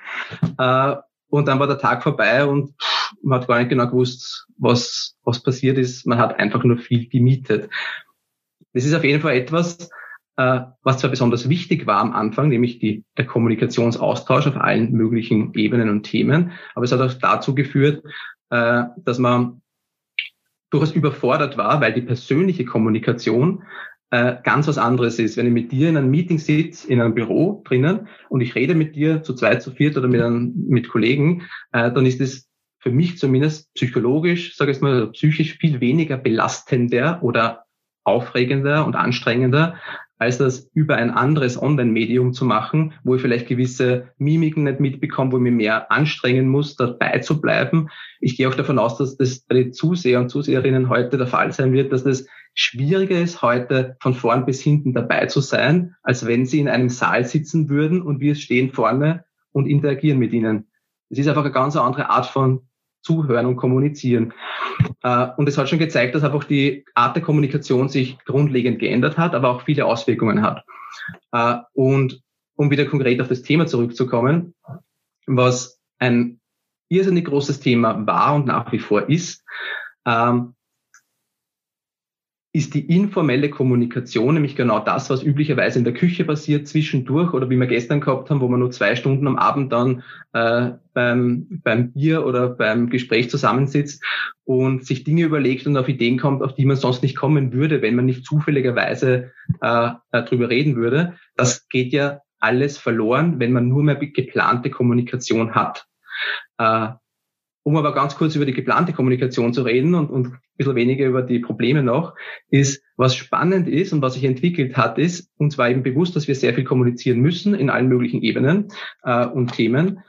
Äh, und dann war der Tag vorbei und man hat gar nicht genau gewusst, was, was passiert ist. Man hat einfach nur viel gemietet. Das ist auf jeden Fall etwas, äh, was zwar besonders wichtig war am Anfang, nämlich die, der Kommunikationsaustausch auf allen möglichen Ebenen und Themen, aber es hat auch dazu geführt, äh, dass man durchaus überfordert war, weil die persönliche Kommunikation äh, ganz was anderes ist. Wenn ich mit dir in einem Meeting sitze, in einem Büro drinnen und ich rede mit dir zu zweit, zu viert oder mit, einem, mit Kollegen, äh, dann ist es für mich zumindest psychologisch, sage ich mal, psychisch viel weniger belastender oder aufregender und anstrengender, als das über ein anderes Online-Medium zu machen, wo ich vielleicht gewisse Mimiken nicht mitbekomme, wo ich mich mehr anstrengen muss, dabei zu bleiben. Ich gehe auch davon aus, dass das bei den Zuseher und Zuseherinnen heute der Fall sein wird, dass das schwieriger ist, heute von vorn bis hinten dabei zu sein, als wenn sie in einem Saal sitzen würden und wir stehen vorne und interagieren mit ihnen. Es ist einfach eine ganz andere Art von Zuhören und Kommunizieren. Äh, und es hat schon gezeigt, dass einfach die Art der Kommunikation sich grundlegend geändert hat, aber auch viele Auswirkungen hat. Äh, und um wieder konkret auf das Thema zurückzukommen, was ein irrsinnig großes Thema war und nach wie vor ist, ähm, ist die informelle Kommunikation, nämlich genau das, was üblicherweise in der Küche passiert, zwischendurch oder wie wir gestern gehabt haben, wo man nur zwei Stunden am Abend dann äh, beim, beim Bier oder beim Gespräch zusammensitzt und sich Dinge überlegt und auf Ideen kommt, auf die man sonst nicht kommen würde, wenn man nicht zufälligerweise äh drüber reden würde. Das geht ja alles verloren, wenn man nur mehr geplante Kommunikation hat. Äh, um aber ganz kurz über die geplante Kommunikation zu reden und, und ein bisschen weniger über die Probleme noch, ist, was spannend ist und was sich entwickelt hat, ist, uns war eben bewusst, dass wir sehr viel kommunizieren müssen in allen möglichen Ebenen äh, und Themen.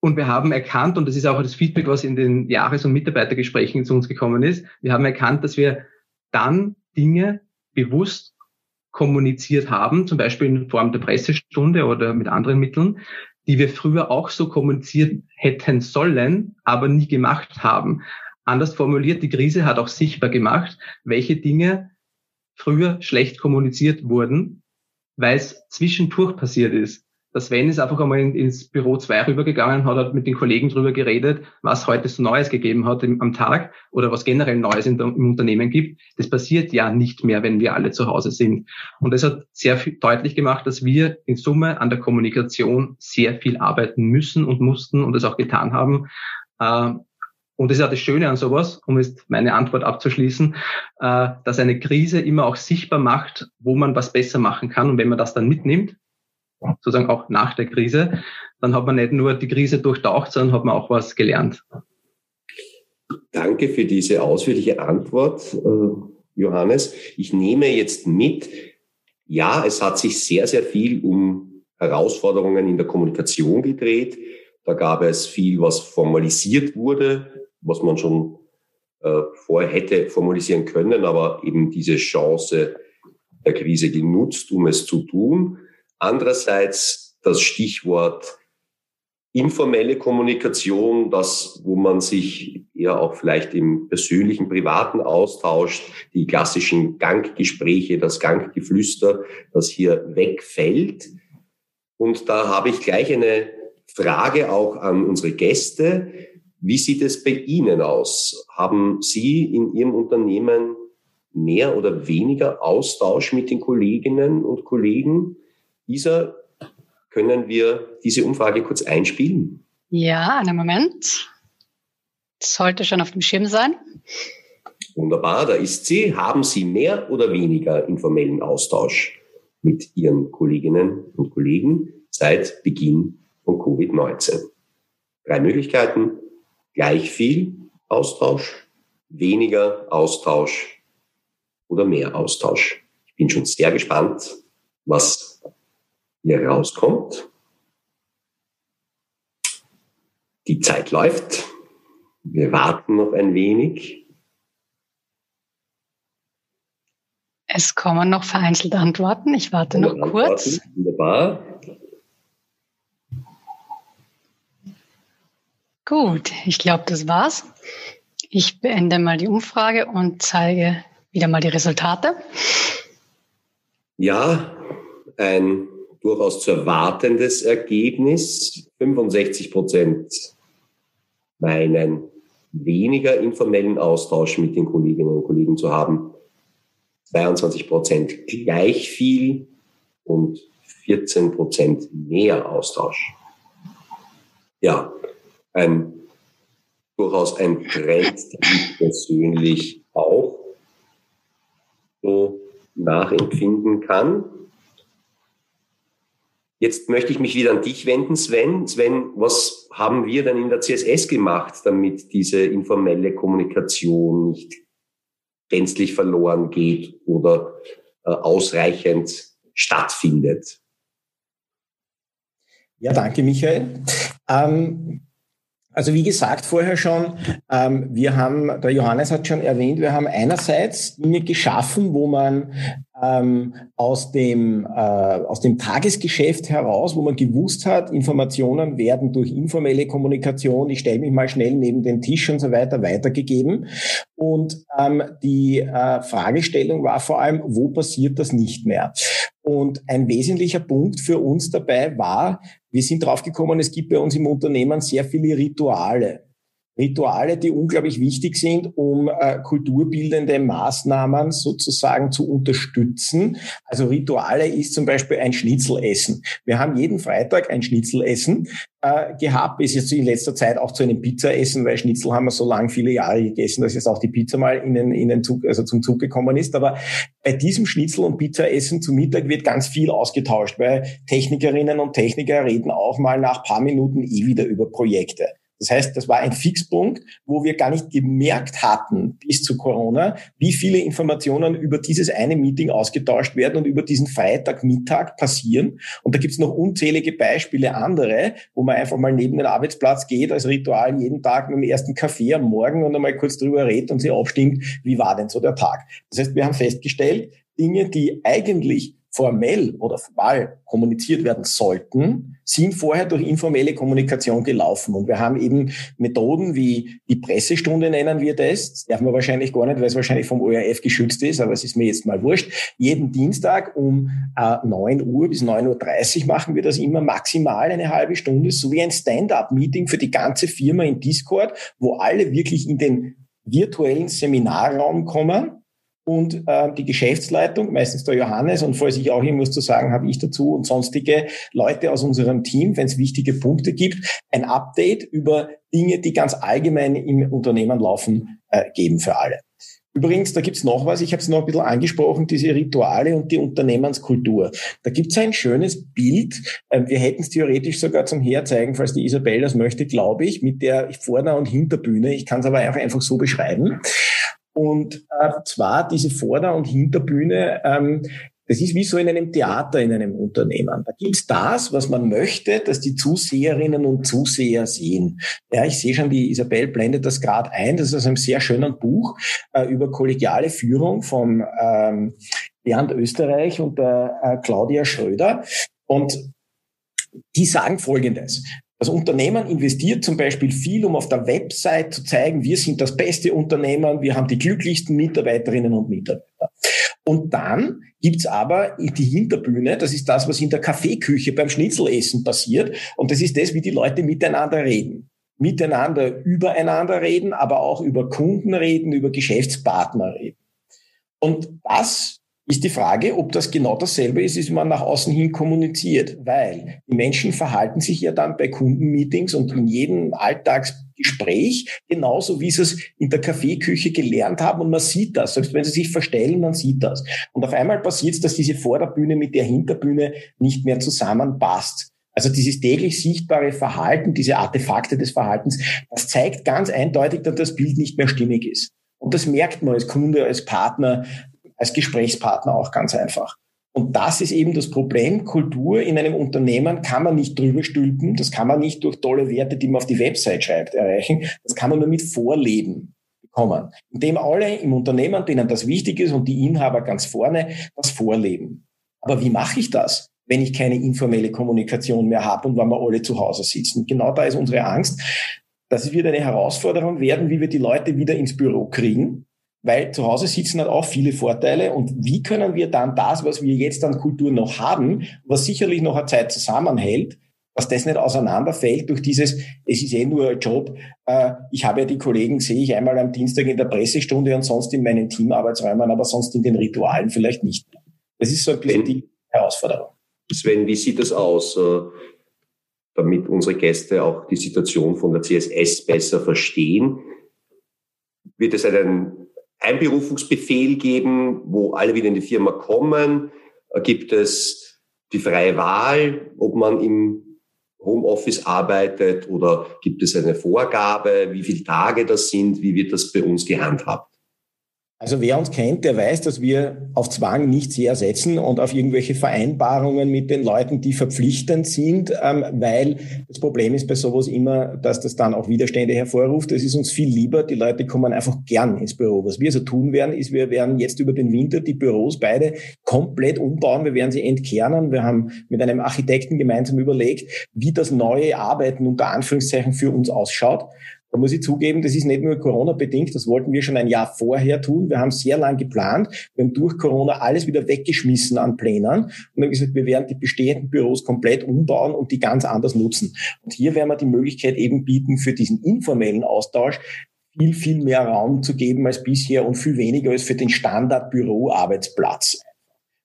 Und wir haben erkannt, und das ist auch das Feedback, was in den Jahres- und Mitarbeitergesprächen zu uns gekommen ist, wir haben erkannt, dass wir dann Dinge bewusst kommuniziert haben, zum Beispiel in Form der Pressestunde oder mit anderen Mitteln, die wir früher auch so kommuniziert hätten sollen, aber nie gemacht haben. Anders formuliert, die Krise hat auch sichtbar gemacht, welche Dinge früher schlecht kommuniziert wurden, weil es zwischendurch passiert ist. Der Sven ist einfach einmal in, ins Büro 2 rübergegangen, hat halt mit den Kollegen drüber geredet, was heute so Neues gegeben hat am Tag oder was generell Neues im Unternehmen gibt. Das passiert ja nicht mehr, wenn wir alle zu Hause sind. Und das hat sehr deutlich gemacht, dass wir in Summe an der Kommunikation sehr viel arbeiten müssen und mussten und das auch getan haben. Äh, und das ist ja das Schöne an sowas, um jetzt meine Antwort abzuschließen, äh, dass eine Krise immer auch sichtbar macht, wo man was besser machen kann. Und wenn man das dann mitnimmt, sozusagen auch nach der Krise, dann hat man nicht nur die Krise durchtaucht, sondern hat man auch was gelernt. Danke für diese ausführliche Antwort, äh, Johannes. Ich nehme jetzt mit, ja, es hat sich sehr, sehr viel um Herausforderungen in der Kommunikation gedreht. Da gab es viel, was formalisiert wurde, was man schon äh, vorher hätte formalisieren können, aber eben diese Chance der Krise genutzt, um es zu tun. Andererseits das Stichwort informelle Kommunikation, das, wo man sich eher auch vielleicht im persönlichen, privaten austauscht, die klassischen Ganggespräche, das Ganggeflüster, das hier wegfällt. Und da habe ich gleich eine Frage auch an unsere Gäste. Wie sieht es bei Ihnen aus? Haben Sie in Ihrem Unternehmen mehr oder weniger Austausch mit den Kolleginnen und Kollegen? Isa, können wir diese Umfrage kurz einspielen? Ja, einen Moment. Das sollte schon auf dem Schirm sein. Wunderbar, da ist sie. Haben Sie mehr oder weniger informellen Austausch mit Ihren Kolleginnen und Kollegen seit Beginn von Covid-19? Drei Möglichkeiten. Gleich viel Austausch, weniger Austausch oder mehr Austausch. Ich bin schon sehr gespannt, was hier rauskommt. Die Zeit läuft. Wir warten noch ein wenig. Es kommen noch vereinzelt Antworten. Ich warte noch Antworten. kurz. Wunderbar. Gut, ich glaube, das war's. Ich beende mal die Umfrage und zeige wieder mal die Resultate. Ja, ein durchaus zu erwartendes Ergebnis. 65 Prozent meinen weniger informellen Austausch mit den Kolleginnen und Kollegen zu haben. 22 Prozent gleich viel und 14 Prozent mehr Austausch. Ja, ein, durchaus ein Trend, den ich persönlich auch so nachempfinden kann. Jetzt möchte ich mich wieder an dich wenden, Sven. Sven, was haben wir denn in der CSS gemacht, damit diese informelle Kommunikation nicht gänzlich verloren geht oder äh, ausreichend stattfindet? Ja, danke, Michael. Ähm, also wie gesagt vorher schon, ähm, wir haben, der Johannes hat schon erwähnt, wir haben einerseits Dinge geschaffen, wo man ähm, aus, dem, äh, aus dem Tagesgeschäft heraus, wo man gewusst hat, Informationen werden durch informelle Kommunikation, ich stelle mich mal schnell neben den Tisch und so weiter, weitergegeben. Und ähm, die äh, Fragestellung war vor allem, wo passiert das nicht mehr? Und ein wesentlicher Punkt für uns dabei war, wir sind draufgekommen, es gibt bei uns im Unternehmen sehr viele Rituale. Rituale, die unglaublich wichtig sind, um äh, kulturbildende Maßnahmen sozusagen zu unterstützen. Also Rituale ist zum Beispiel ein Schnitzelessen. Wir haben jeden Freitag ein Schnitzelessen äh, gehabt, ist jetzt in letzter Zeit auch zu einem Pizzaessen, weil Schnitzel haben wir so lange viele Jahre gegessen, dass jetzt auch die Pizza mal in den, in den Zug, also zum Zug gekommen ist. Aber bei diesem Schnitzel und Pizzaessen zu Mittag wird ganz viel ausgetauscht, weil Technikerinnen und Techniker reden auch mal nach paar Minuten eh wieder über Projekte. Das heißt, das war ein Fixpunkt, wo wir gar nicht gemerkt hatten bis zu Corona, wie viele Informationen über dieses eine Meeting ausgetauscht werden und über diesen Freitagmittag passieren. Und da gibt's noch unzählige Beispiele andere, wo man einfach mal neben den Arbeitsplatz geht als Ritual jeden Tag mit dem ersten Kaffee am Morgen und einmal kurz drüber redet und sie abstimmt, wie war denn so der Tag. Das heißt, wir haben festgestellt, Dinge, die eigentlich formell oder formal kommuniziert werden sollten, sind vorher durch informelle Kommunikation gelaufen. Und wir haben eben Methoden wie die Pressestunde nennen wir das. Das darf man wahrscheinlich gar nicht, weil es wahrscheinlich vom ORF geschützt ist, aber es ist mir jetzt mal wurscht. Jeden Dienstag um äh, 9 Uhr bis 9.30 Uhr machen wir das immer maximal eine halbe Stunde, so wie ein Stand-up-Meeting für die ganze Firma in Discord, wo alle wirklich in den virtuellen Seminarraum kommen und äh, die Geschäftsleitung, meistens der Johannes und falls ich auch irgendwas zu sagen habe, ich dazu und sonstige Leute aus unserem Team, wenn es wichtige Punkte gibt, ein Update über Dinge, die ganz allgemein im Unternehmen laufen, äh, geben für alle. Übrigens, da gibt's noch was, ich habe es noch ein bisschen angesprochen, diese Rituale und die Unternehmenskultur. Da gibt's ein schönes Bild, ähm, wir hätten es theoretisch sogar zum Herzeigen, falls die Isabel das möchte, glaube ich, mit der Vorder- und Hinterbühne. Ich kann es aber einfach, einfach so beschreiben. Und äh, zwar diese Vorder- und Hinterbühne, ähm, das ist wie so in einem Theater in einem Unternehmen. Da gibt's das, was man möchte, dass die Zuseherinnen und Zuseher sehen. Ja, ich sehe schon, die Isabel blendet das gerade ein. Das ist aus einem sehr schönen Buch äh, über kollegiale Führung von ähm, Bernd Österreich und äh, Claudia Schröder. Und die sagen Folgendes. Das Unternehmen investiert zum Beispiel viel, um auf der Website zu zeigen, wir sind das beste Unternehmen, wir haben die glücklichsten Mitarbeiterinnen und Mitarbeiter. Und dann gibt's aber die Hinterbühne, das ist das, was in der Kaffeeküche beim Schnitzelessen passiert. Und das ist das, wie die Leute miteinander reden. Miteinander übereinander reden, aber auch über Kunden reden, über Geschäftspartner reden. Und das ist die Frage, ob das genau dasselbe ist, wie man nach außen hin kommuniziert, weil die Menschen verhalten sich ja dann bei Kundenmeetings und in jedem Alltags Gespräch, genauso wie sie es in der Kaffeeküche gelernt haben und man sieht das. Selbst wenn sie sich verstellen, man sieht das. Und auf einmal passiert es, dass diese Vorderbühne mit der Hinterbühne nicht mehr zusammenpasst. Also dieses täglich sichtbare Verhalten, diese Artefakte des Verhaltens, das zeigt ganz eindeutig, dass das Bild nicht mehr stimmig ist. Und das merkt man als Kunde, als Partner, als Gesprächspartner auch ganz einfach. Und das ist eben das Problem. Kultur in einem Unternehmen kann man nicht drüber stülpen. Das kann man nicht durch tolle Werte, die man auf die Website schreibt, erreichen. Das kann man nur mit Vorleben bekommen. Indem alle im Unternehmen, denen das wichtig ist und die Inhaber ganz vorne, das vorleben. Aber wie mache ich das? wenn ich keine informelle Kommunikation mehr habe und wenn wir alle zu Hause sitzen. Genau da ist unsere Angst. Das wird eine Herausforderung werden, wie wir die Leute wieder ins Büro kriegen, weil zu Hause sitzen hat auch viele Vorteile. Und wie können wir dann das, was wir jetzt an Kultur noch haben, was sicherlich noch eine Zeit zusammenhält, dass das nicht auseinanderfällt durch dieses, es ist eh nur ein Job, äh, ich habe ja die Kollegen, sehe ich einmal am Dienstag in der Pressestunde und sonst in meinen Teamarbeitsräumen, aber sonst in den Ritualen vielleicht nicht. Das ist so ein bisschen die Herausforderung. Sven, wie sieht das aus, äh, damit unsere Gäste auch die Situation von der CSS besser verstehen? Wird es einen Einberufungsbefehl geben, wo alle wieder in die Firma kommen? Gibt es die freie Wahl, ob man im Homeoffice arbeitet oder gibt es eine Vorgabe, wie viele Tage das sind? Wie wird das bei uns gehandhabt? Also wer uns kennt, der weiß, dass wir auf Zwang nicht sehr setzen und auf irgendwelche Vereinbarungen mit den Leuten, die verpflichtend sind, ähm, weil das Problem ist bei sowas immer, dass das dann auch Widerstände hervorruft. Es ist uns viel lieber, die Leute kommen einfach gern ins Büro. Was wir so tun werden, ist, wir werden jetzt über den Winter die Büros beide komplett umbauen. Wir werden sie entkernen. Wir haben mit einem Architekten gemeinsam überlegt, wie das neue Arbeiten unter Anführungszeichen für uns ausschaut. Da muss ich zugeben, das ist nicht nur Corona-bedingt, das wollten wir schon ein Jahr vorher tun. Wir haben sehr lang geplant. Wir haben durch Corona alles wieder weggeschmissen an Plänen und haben gesagt, wir werden die bestehenden Büros komplett umbauen und die ganz anders nutzen. Und hier werden wir die Möglichkeit eben bieten, für diesen informellen Austausch viel, viel mehr Raum zu geben als bisher und viel weniger als für den Standard-Büro-Arbeitsplatz.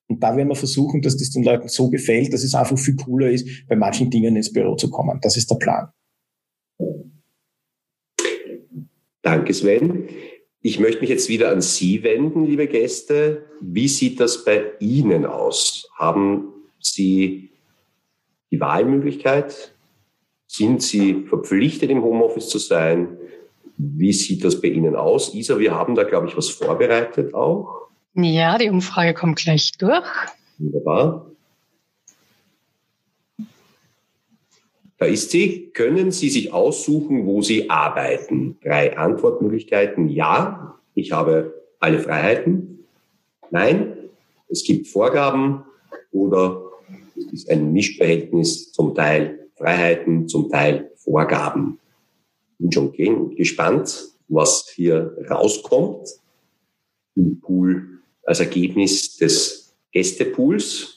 Und da werden wir versuchen, dass das den Leuten so gefällt, dass es einfach viel cooler ist, bei manchen Dingen ins Büro zu kommen. Das ist der Plan. Danke, Sven. Ich möchte mich jetzt wieder an Sie wenden, liebe Gäste. Wie sieht das bei Ihnen aus? Haben Sie die Wahlmöglichkeit? Sind Sie verpflichtet, im Homeoffice zu sein? Wie sieht das bei Ihnen aus? Isa, wir haben da, glaube ich, was vorbereitet auch. Ja, die Umfrage kommt gleich durch. Wunderbar. Da ist sie, können Sie sich aussuchen, wo Sie arbeiten? Drei Antwortmöglichkeiten. Ja, ich habe alle Freiheiten. Nein, es gibt Vorgaben oder es ist ein Mischverhältnis, zum Teil Freiheiten, zum Teil Vorgaben. Bin schon gespannt, was hier rauskommt im Pool als Ergebnis des Gästepools.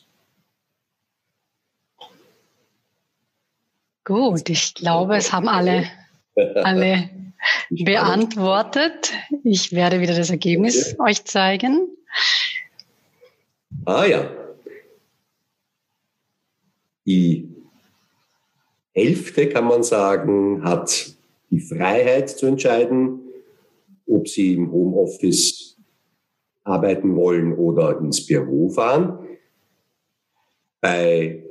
Gut, ich glaube, es haben alle, alle beantwortet. Ich werde wieder das Ergebnis okay. euch zeigen. Ah ja. Die Hälfte, kann man sagen, hat die Freiheit zu entscheiden, ob sie im Homeoffice arbeiten wollen oder ins Büro fahren. Bei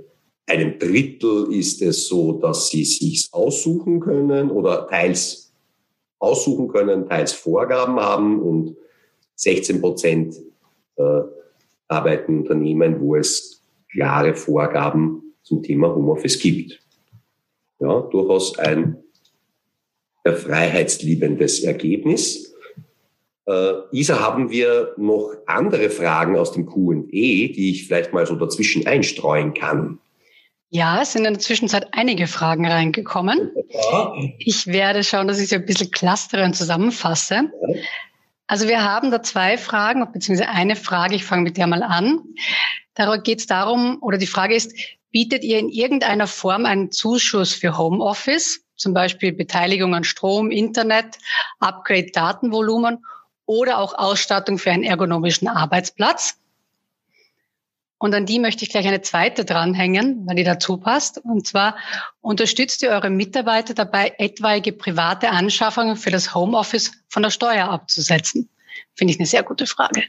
einem Drittel ist es so, dass sie sich aussuchen können oder teils aussuchen können, teils Vorgaben haben und 16 Prozent äh, arbeiten Unternehmen, wo es klare Vorgaben zum Thema Homeoffice gibt. Ja, durchaus ein freiheitsliebendes Ergebnis. Äh, Isa, haben wir noch andere Fragen aus dem Q&E, die ich vielleicht mal so dazwischen einstreuen kann? Ja, es sind in der Zwischenzeit einige Fragen reingekommen. Ich werde schauen, dass ich sie ein bisschen clustere und zusammenfasse. Also wir haben da zwei Fragen, beziehungsweise eine Frage, ich fange mit der mal an. Da geht es darum, oder die Frage ist, bietet ihr in irgendeiner Form einen Zuschuss für Homeoffice, zum Beispiel Beteiligung an Strom, Internet, Upgrade Datenvolumen oder auch Ausstattung für einen ergonomischen Arbeitsplatz? Und an die möchte ich gleich eine zweite dranhängen, weil die dazu passt. Und zwar unterstützt ihr eure Mitarbeiter dabei, etwaige private Anschaffungen für das Homeoffice von der Steuer abzusetzen? Finde ich eine sehr gute Frage.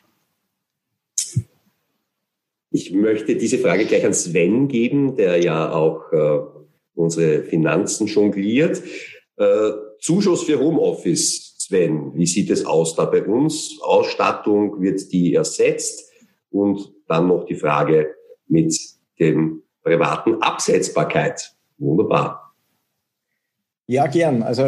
Ich möchte diese Frage gleich an Sven geben, der ja auch äh, unsere Finanzen jongliert. Äh, Zuschuss für Homeoffice, Sven, wie sieht es aus da bei uns? Ausstattung, wird die ersetzt? Und dann noch die Frage mit dem privaten Absetzbarkeit. Wunderbar. Ja, gern. Also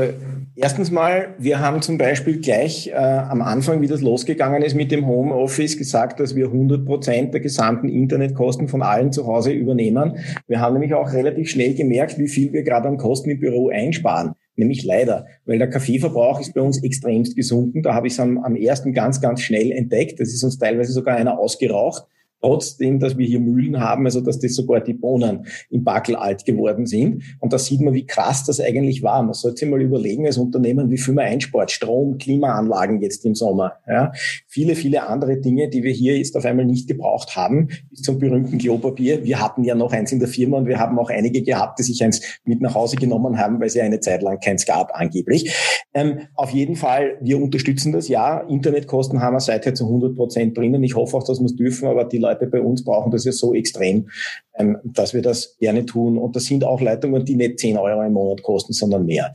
erstens mal, wir haben zum Beispiel gleich äh, am Anfang, wie das losgegangen ist mit dem Homeoffice, gesagt, dass wir 100 Prozent der gesamten Internetkosten von allen zu Hause übernehmen. Wir haben nämlich auch relativ schnell gemerkt, wie viel wir gerade an Kosten im Büro einsparen. Nämlich leider, weil der Kaffeeverbrauch ist bei uns extremst gesunken. Da habe ich es am, am ersten ganz, ganz schnell entdeckt. Das ist uns teilweise sogar einer ausgeraucht trotzdem, dass wir hier Mühlen haben, also dass das sogar die Bohnen im Backel alt geworden sind. Und da sieht man, wie krass das eigentlich war. Man sollte sich mal überlegen als Unternehmen, wie viel man einspart. Strom, Klimaanlagen jetzt im Sommer. Ja. Viele, viele andere Dinge, die wir hier jetzt auf einmal nicht gebraucht haben, bis zum berühmten Klopapier. Wir hatten ja noch eins in der Firma und wir haben auch einige gehabt, die sich eins mit nach Hause genommen haben, weil sie eine Zeit lang keins gab, angeblich. Ähm, auf jeden Fall, wir unterstützen das ja. Internetkosten haben wir seither zu 100 Prozent drinnen. Ich hoffe auch, dass wir es dürfen, aber die Leute bei uns brauchen das ja so extrem, ähm, dass wir das gerne tun. Und das sind auch Leitungen, die nicht 10 Euro im Monat kosten, sondern mehr.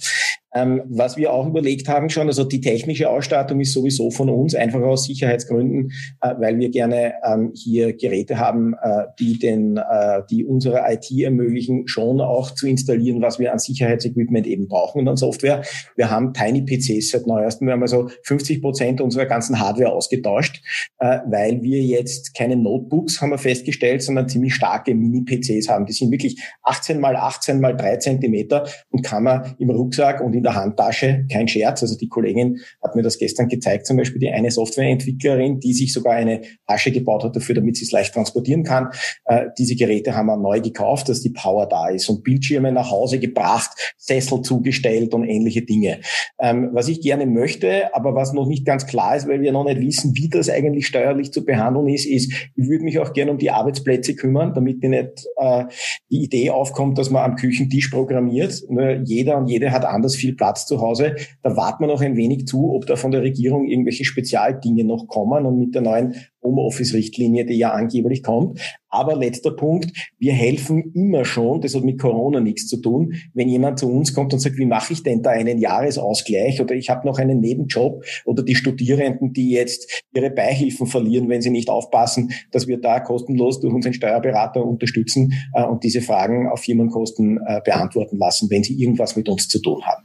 Ähm, was wir auch überlegt haben schon, also die technische Ausstattung ist sowieso von uns, einfach aus Sicherheitsgründen, äh, weil wir gerne ähm, hier Geräte haben, äh, die den, äh, die unsere IT ermöglichen, schon auch zu installieren, was wir an Sicherheitsequipment eben brauchen und an Software. Wir haben Tiny PCs seit neuestem. Wir haben also 50 Prozent unserer ganzen Hardware ausgetauscht, äh, weil wir jetzt keine Notebooks, haben wir festgestellt, sondern ziemlich starke Mini-PCs haben. Die sind wirklich 18 mal 18 mal 3 Zentimeter und kann man im Rucksack und in in der Handtasche, kein Scherz. Also die Kollegin hat mir das gestern gezeigt, zum Beispiel die eine Softwareentwicklerin, die sich sogar eine Tasche gebaut hat dafür, damit sie es leicht transportieren kann. Äh, diese Geräte haben wir neu gekauft, dass die Power da ist und Bildschirme nach Hause gebracht, Sessel zugestellt und ähnliche Dinge. Ähm, was ich gerne möchte, aber was noch nicht ganz klar ist, weil wir noch nicht wissen, wie das eigentlich steuerlich zu behandeln ist, ist, ich würde mich auch gerne um die Arbeitsplätze kümmern, damit die nicht äh, die Idee aufkommt, dass man am Küchentisch programmiert. Jeder und jede hat anders viel Platz zu Hause. Da warten wir noch ein wenig zu, ob da von der Regierung irgendwelche Spezialdinge noch kommen und mit der neuen Homeoffice-Richtlinie, die ja angeblich kommt. Aber letzter Punkt, wir helfen immer schon, das hat mit Corona nichts zu tun, wenn jemand zu uns kommt und sagt, wie mache ich denn da einen Jahresausgleich oder ich habe noch einen Nebenjob oder die Studierenden, die jetzt ihre Beihilfen verlieren, wenn sie nicht aufpassen, dass wir da kostenlos durch unseren Steuerberater unterstützen äh, und diese Fragen auf Firmenkosten äh, beantworten lassen, wenn sie irgendwas mit uns zu tun haben.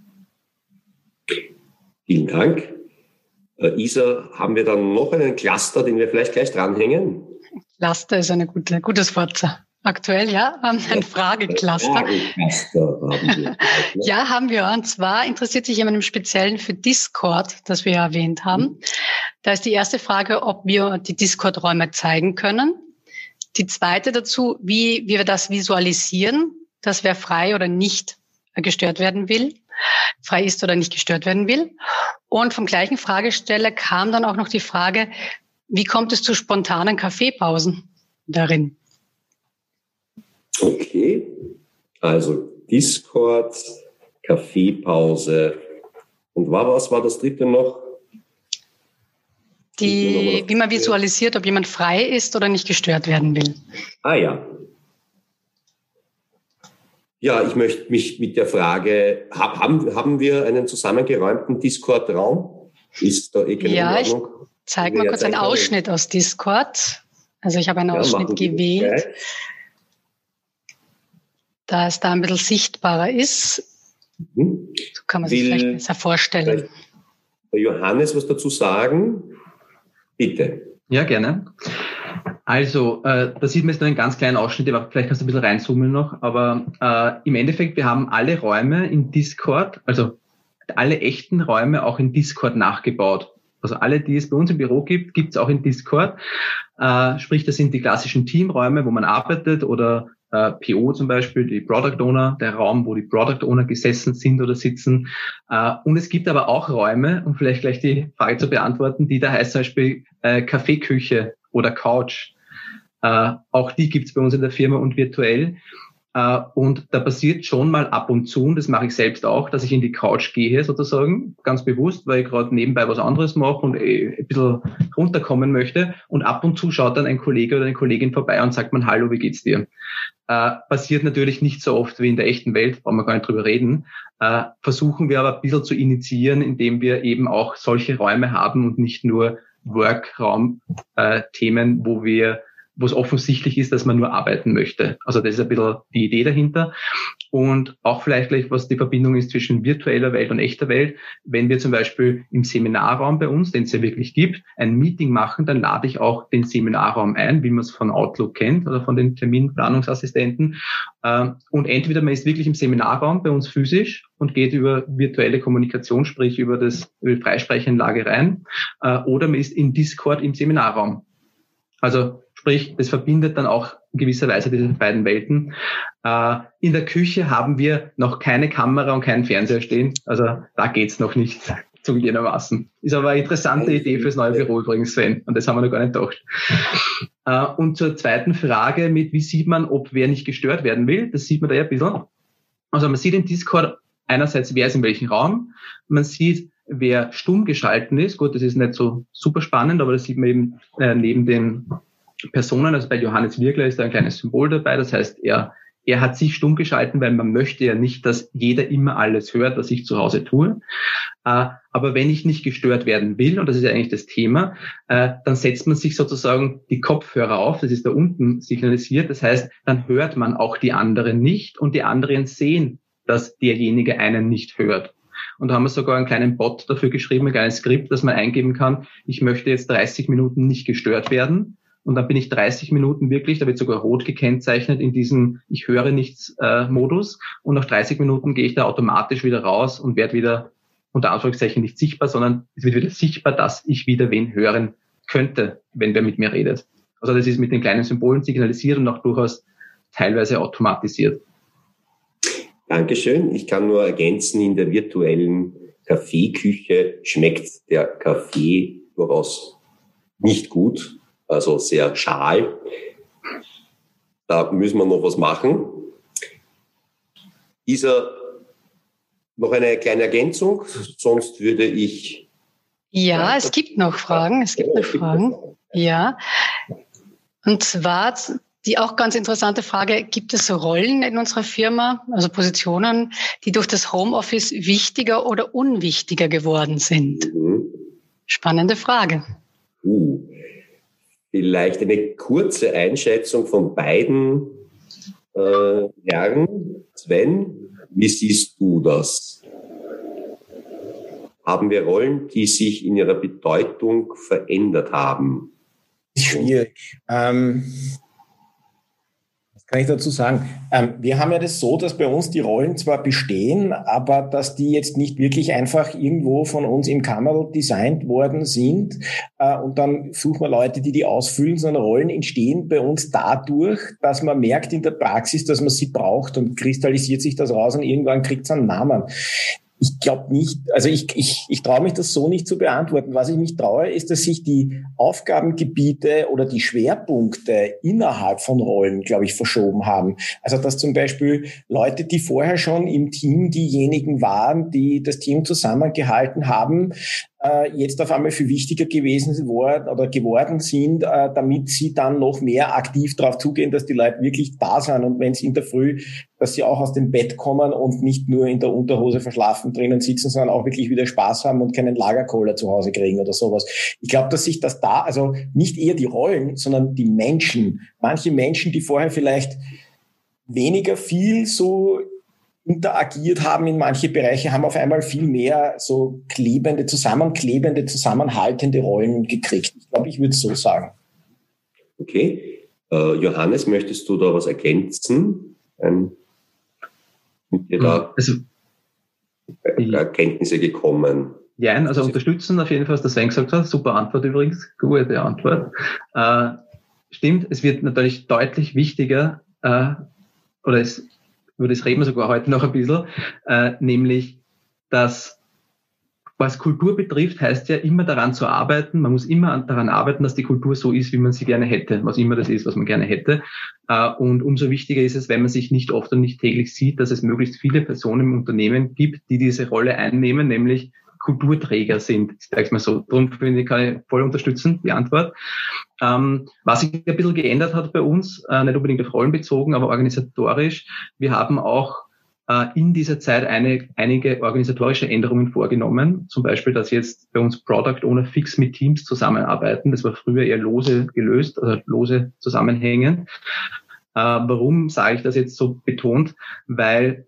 Vielen Dank. Äh, Isa, haben wir dann noch einen Cluster, den wir vielleicht gleich dranhängen? Cluster ist ein gute, gutes Wort. Aktuell, ja, haben ein Fragecluster. Fragecluster haben wir. ja, haben wir. Und zwar interessiert sich jemand im Speziellen für Discord, das wir ja erwähnt haben. Mhm. Da ist die erste Frage, ob wir die Discord-Räume zeigen können. Die zweite dazu, wie, wie wir das visualisieren, dass wer frei oder nicht gestört werden will frei ist oder nicht gestört werden will. Und vom gleichen Fragesteller kam dann auch noch die Frage, wie kommt es zu spontanen Kaffeepausen darin? Okay, also Discord, Kaffeepause. Und war, was war das dritte noch? Die, wie man visualisiert, ob jemand frei ist oder nicht gestört werden will. Ah ja, ja, ich möchte mich mit der Frage, haben, haben wir einen zusammengeräumten Discord-Raum? Ist da eh keine Ja, ich zeige mal kurz einen Ausschnitt aus Discord. Also ich habe einen ja, Ausschnitt gewählt, da es da ein bisschen sichtbarer ist. Mhm. So kann man sich Will vielleicht besser vorstellen. Johannes was dazu sagen? Bitte. Ja, gerne. Also, äh, da sieht man jetzt nur einen ganz kleinen Ausschnitt, vielleicht kannst du ein bisschen reinzoomen noch. Aber äh, im Endeffekt, wir haben alle Räume in Discord, also alle echten Räume auch in Discord nachgebaut. Also alle, die es bei uns im Büro gibt, gibt es auch in Discord. Äh, sprich, das sind die klassischen Teamräume, wo man arbeitet oder äh, PO zum Beispiel, die Product Owner, der Raum, wo die Product Owner gesessen sind oder sitzen. Äh, und es gibt aber auch Räume, um vielleicht gleich die Frage zu beantworten, die da heißt zum Beispiel äh, Kaffeeküche oder Couch. Äh, auch die gibt's bei uns in der Firma und virtuell. Äh, und da passiert schon mal ab und zu, und das mache ich selbst auch, dass ich in die Couch gehe sozusagen, ganz bewusst, weil ich gerade nebenbei was anderes mache und eh ein bisschen runterkommen möchte. Und ab und zu schaut dann ein Kollege oder eine Kollegin vorbei und sagt man, hallo, wie geht's dir? Äh, passiert natürlich nicht so oft wie in der echten Welt, brauchen wir gar nicht drüber reden. Äh, versuchen wir aber ein bisschen zu initiieren, indem wir eben auch solche Räume haben und nicht nur Workraum-Themen, wo wir wo es offensichtlich ist, dass man nur arbeiten möchte. Also das ist ein bisschen die Idee dahinter. Und auch vielleicht gleich, was die Verbindung ist zwischen virtueller Welt und echter Welt. Wenn wir zum Beispiel im Seminarraum bei uns, den es ja wirklich gibt, ein Meeting machen, dann lade ich auch den Seminarraum ein, wie man es von Outlook kennt oder von den Terminplanungsassistenten. Ähm, und entweder man ist wirklich im Seminarraum bei uns physisch und geht über virtuelle Kommunikation, sprich über das über die Freisprechanlage rein, äh, oder man ist in Discord im Seminarraum. Also Sprich, das verbindet dann auch in gewisser Weise diese beiden Welten. Äh, in der Küche haben wir noch keine Kamera und keinen Fernseher stehen. Also da geht's noch nicht zugegebenermaßen. Ist aber eine interessante Idee fürs neue Büro übrigens, Sven. Und das haben wir noch gar nicht gedacht. Äh, und zur zweiten Frage mit, wie sieht man, ob wer nicht gestört werden will? Das sieht man da ja ein bisschen. Also man sieht in Discord einerseits, wer ist in welchem Raum. Man sieht, wer stumm geschalten ist. Gut, das ist nicht so super spannend, aber das sieht man eben äh, neben den Personen, also bei Johannes Wirkler ist da ein kleines Symbol dabei, das heißt, er, er hat sich stumm geschalten, weil man möchte ja nicht, dass jeder immer alles hört, was ich zu Hause tue. Äh, aber wenn ich nicht gestört werden will, und das ist ja eigentlich das Thema, äh, dann setzt man sich sozusagen die Kopfhörer auf, das ist da unten signalisiert, das heißt, dann hört man auch die anderen nicht und die anderen sehen, dass derjenige einen nicht hört. Und da haben wir sogar einen kleinen Bot dafür geschrieben, ein kleines Skript, dass man eingeben kann, ich möchte jetzt 30 Minuten nicht gestört werden und dann bin ich 30 Minuten wirklich, da wird sogar rot gekennzeichnet in diesem Ich höre nichts äh, Modus. Und nach 30 Minuten gehe ich da automatisch wieder raus und werde wieder unter Anführungszeichen nicht sichtbar, sondern es wird wieder sichtbar, dass ich wieder wen hören könnte, wenn wer mit mir redet. Also das ist mit den kleinen Symbolen signalisiert und auch durchaus teilweise automatisiert. Dankeschön. Ich kann nur ergänzen, in der virtuellen Kaffeeküche schmeckt der Kaffee durchaus nicht gut also sehr schal. Da müssen wir noch was machen. Isa, noch eine kleine Ergänzung, sonst würde ich. Ja, es gibt noch Fragen. Es gibt noch Fragen. Ja. Und zwar die auch ganz interessante Frage, gibt es Rollen in unserer Firma, also Positionen, die durch das Homeoffice wichtiger oder unwichtiger geworden sind? Mhm. Spannende Frage. Uh. Vielleicht eine kurze Einschätzung von beiden äh, Herren. Sven, wie siehst du das? Haben wir Rollen, die sich in ihrer Bedeutung verändert haben? Schwierig. Ähm, kann ich dazu sagen? Ähm, wir haben ja das so, dass bei uns die Rollen zwar bestehen, aber dass die jetzt nicht wirklich einfach irgendwo von uns im Kammerl designt worden sind äh, und dann suchen wir Leute, die die ausfüllen, sondern Rollen entstehen bei uns dadurch, dass man merkt in der Praxis, dass man sie braucht und kristallisiert sich das raus und irgendwann kriegt es einen Namen. Ich glaube nicht, also ich, ich, ich traue mich das so nicht zu beantworten. Was ich mich traue, ist, dass sich die Aufgabengebiete oder die Schwerpunkte innerhalb von Rollen, glaube ich, verschoben haben. Also dass zum Beispiel Leute, die vorher schon im Team diejenigen waren, die das Team zusammengehalten haben, äh, jetzt auf einmal viel wichtiger gewesen worden oder geworden sind, äh, damit sie dann noch mehr aktiv darauf zugehen, dass die Leute wirklich da sind und wenn sie in der Früh, dass sie auch aus dem Bett kommen und nicht nur in der Unterhose verschlafen drinnen sitzen, sondern auch wirklich wieder Spaß haben und keinen Lagercola zu Hause kriegen oder sowas. Ich glaube, dass sich das da, also nicht eher die Rollen, sondern die Menschen, manche Menschen, die vorher vielleicht weniger viel so interagiert haben in manche Bereiche, haben auf einmal viel mehr so klebende, zusammenklebende, zusammenhaltende Rollen gekriegt. Ich glaube, ich würde es so sagen. Okay. Äh, Johannes, möchtest du da was ergänzen? Ähm, mit dir da also, Erkenntnisse gekommen? Ja, also unterstützen auf jeden Fall, was der Sven gesagt hat. Super Antwort übrigens, gute Antwort. Äh, stimmt, es wird natürlich deutlich wichtiger, äh, oder es über das reden wir sogar heute noch ein bisschen, äh, nämlich, dass was Kultur betrifft, heißt ja immer daran zu arbeiten. Man muss immer daran arbeiten, dass die Kultur so ist, wie man sie gerne hätte, was immer das ist, was man gerne hätte. Äh, und umso wichtiger ist es, wenn man sich nicht oft und nicht täglich sieht, dass es möglichst viele Personen im Unternehmen gibt, die diese Rolle einnehmen, nämlich Kulturträger sind. Ich sage mal so. Darum finde ich, kann ich voll unterstützen, die Antwort. Ähm, was sich ein bisschen geändert hat bei uns, äh, nicht unbedingt auf Rollen bezogen, aber organisatorisch, wir haben auch äh, in dieser Zeit eine, einige organisatorische Änderungen vorgenommen. Zum Beispiel, dass jetzt bei uns Product Owner fix mit Teams zusammenarbeiten. Das war früher eher lose gelöst, also lose zusammenhängen. Äh, warum sage ich das jetzt so betont? Weil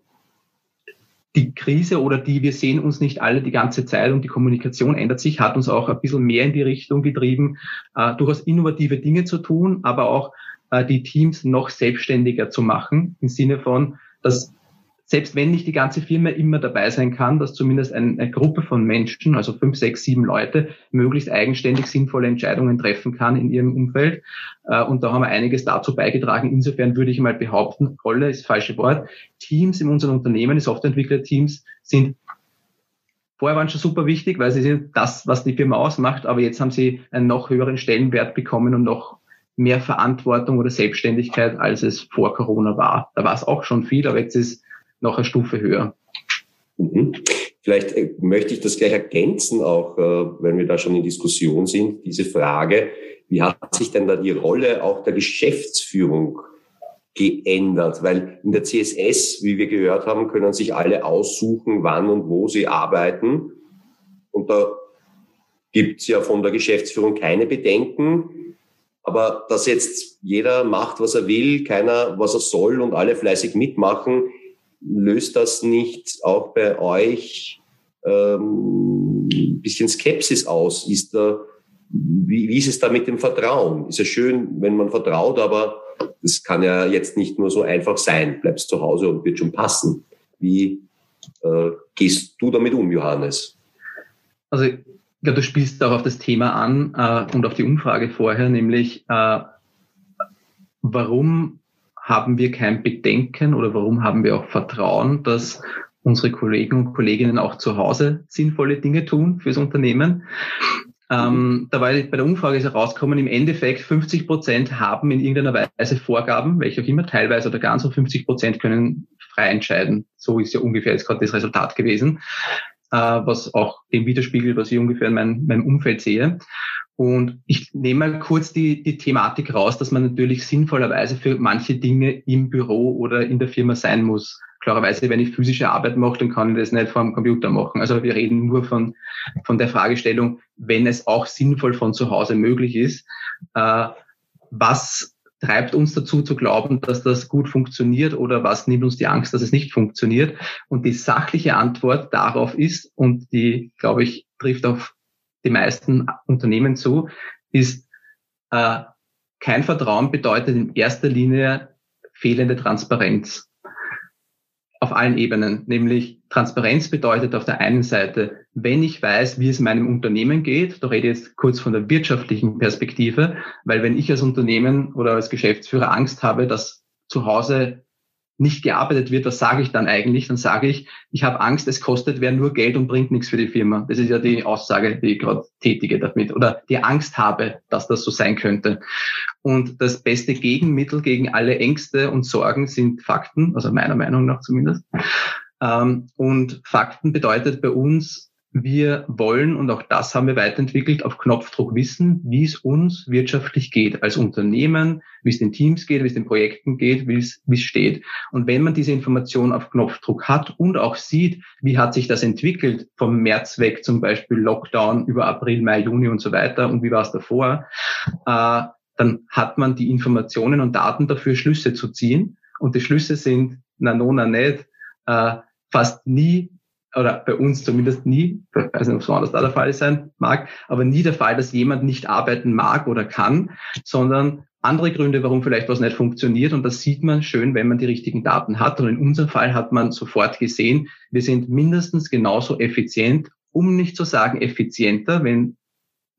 die Krise oder die, wir sehen uns nicht alle die ganze Zeit und die Kommunikation ändert sich, hat uns auch ein bisschen mehr in die Richtung getrieben, äh, durchaus innovative Dinge zu tun, aber auch äh, die Teams noch selbstständiger zu machen, im Sinne von, dass selbst wenn nicht die ganze Firma immer dabei sein kann, dass zumindest eine, Gruppe von Menschen, also fünf, sechs, sieben Leute, möglichst eigenständig sinnvolle Entscheidungen treffen kann in ihrem Umfeld. Äh, und da haben wir einiges dazu beigetragen. Insofern würde ich mal behaupten, Rolle ist das falsche Wort. Teams in unseren Unternehmen, die Softwareentwickler-Teams, sind Vorher waren schon super wichtig, weil sie sind das, was die Firma ausmacht, aber jetzt haben sie einen noch höheren Stellenwert bekommen und noch mehr Verantwortung oder Selbstständigkeit, als es vor Corona war. Da war es auch schon viel, aber jetzt ist noch eine Stufe höher. Mhm. Vielleicht äh, möchte ich das gleich ergänzen, auch äh, wenn wir da schon in Diskussion sind, diese Frage, wie hat sich denn da die Rolle auch der Geschäftsführung geändert? Weil in der CSS, wie wir gehört haben, können sich alle aussuchen, wann und wo sie arbeiten. Und da gibt es ja von der Geschäftsführung keine Bedenken. Aber dass jetzt jeder macht, was er will, keiner, was er soll und alle fleißig mitmachen, löst das nicht auch bei euch ähm, ein bisschen Skepsis aus? Ist da, wie, wie ist es da mit dem Vertrauen? Ist ja schön, wenn man vertraut, aber das kann ja jetzt nicht nur so einfach sein. Bleibst zu Hause und wird schon passen. Wie äh, gehst du damit um, Johannes? Also ja, du spielst auch auf das Thema an äh, und auf die Umfrage vorher, nämlich äh, warum haben wir kein Bedenken oder warum haben wir auch Vertrauen, dass unsere Kollegen und Kolleginnen auch zu Hause sinnvolle Dinge tun fürs Unternehmen. Ähm, da war bei der Umfrage ist herausgekommen, im Endeffekt 50 Prozent haben in irgendeiner Weise Vorgaben, welche auch immer, teilweise oder ganz und 50 Prozent können frei entscheiden. So ist ja ungefähr jetzt gerade das Resultat gewesen, äh, was auch dem widerspiegelt, was ich ungefähr in meinem, meinem Umfeld sehe. Und ich nehme mal kurz die, die Thematik raus, dass man natürlich sinnvollerweise für manche Dinge im Büro oder in der Firma sein muss. Klarerweise, wenn ich physische Arbeit mache, dann kann ich das nicht vor dem Computer machen. Also wir reden nur von, von der Fragestellung, wenn es auch sinnvoll von zu Hause möglich ist, äh, was treibt uns dazu zu glauben, dass das gut funktioniert oder was nimmt uns die Angst, dass es nicht funktioniert? Und die sachliche Antwort darauf ist, und die, glaube ich, trifft auf die meisten Unternehmen zu, ist äh, kein Vertrauen bedeutet in erster Linie fehlende Transparenz auf allen Ebenen. Nämlich Transparenz bedeutet auf der einen Seite, wenn ich weiß, wie es meinem Unternehmen geht, da rede ich jetzt kurz von der wirtschaftlichen Perspektive, weil wenn ich als Unternehmen oder als Geschäftsführer Angst habe, dass zu Hause nicht gearbeitet wird, was sage ich dann eigentlich? Dann sage ich, ich habe Angst, es kostet wer nur Geld und bringt nichts für die Firma. Das ist ja die Aussage, die ich gerade tätige damit oder die Angst habe, dass das so sein könnte. Und das beste Gegenmittel gegen alle Ängste und Sorgen sind Fakten, also meiner Meinung nach zumindest. Ähm, und Fakten bedeutet bei uns, wir wollen, und auch das haben wir weiterentwickelt, auf Knopfdruck wissen, wie es uns wirtschaftlich geht, als Unternehmen, wie es den Teams geht, wie es den Projekten geht, wie es, wie es steht. Und wenn man diese Information auf Knopfdruck hat und auch sieht, wie hat sich das entwickelt vom März weg, zum Beispiel Lockdown über April, Mai, Juni und so weiter und wie war es davor, äh, dann hat man die Informationen und Daten dafür, Schlüsse zu ziehen. Und die Schlüsse sind, na, no, na, nicht, äh, fast nie oder bei uns zumindest nie, ich weiß nicht, ob es woanders da der Fall sein mag, aber nie der Fall, dass jemand nicht arbeiten mag oder kann, sondern andere Gründe, warum vielleicht was nicht funktioniert. Und das sieht man schön, wenn man die richtigen Daten hat. Und in unserem Fall hat man sofort gesehen, wir sind mindestens genauso effizient, um nicht zu sagen effizienter, wenn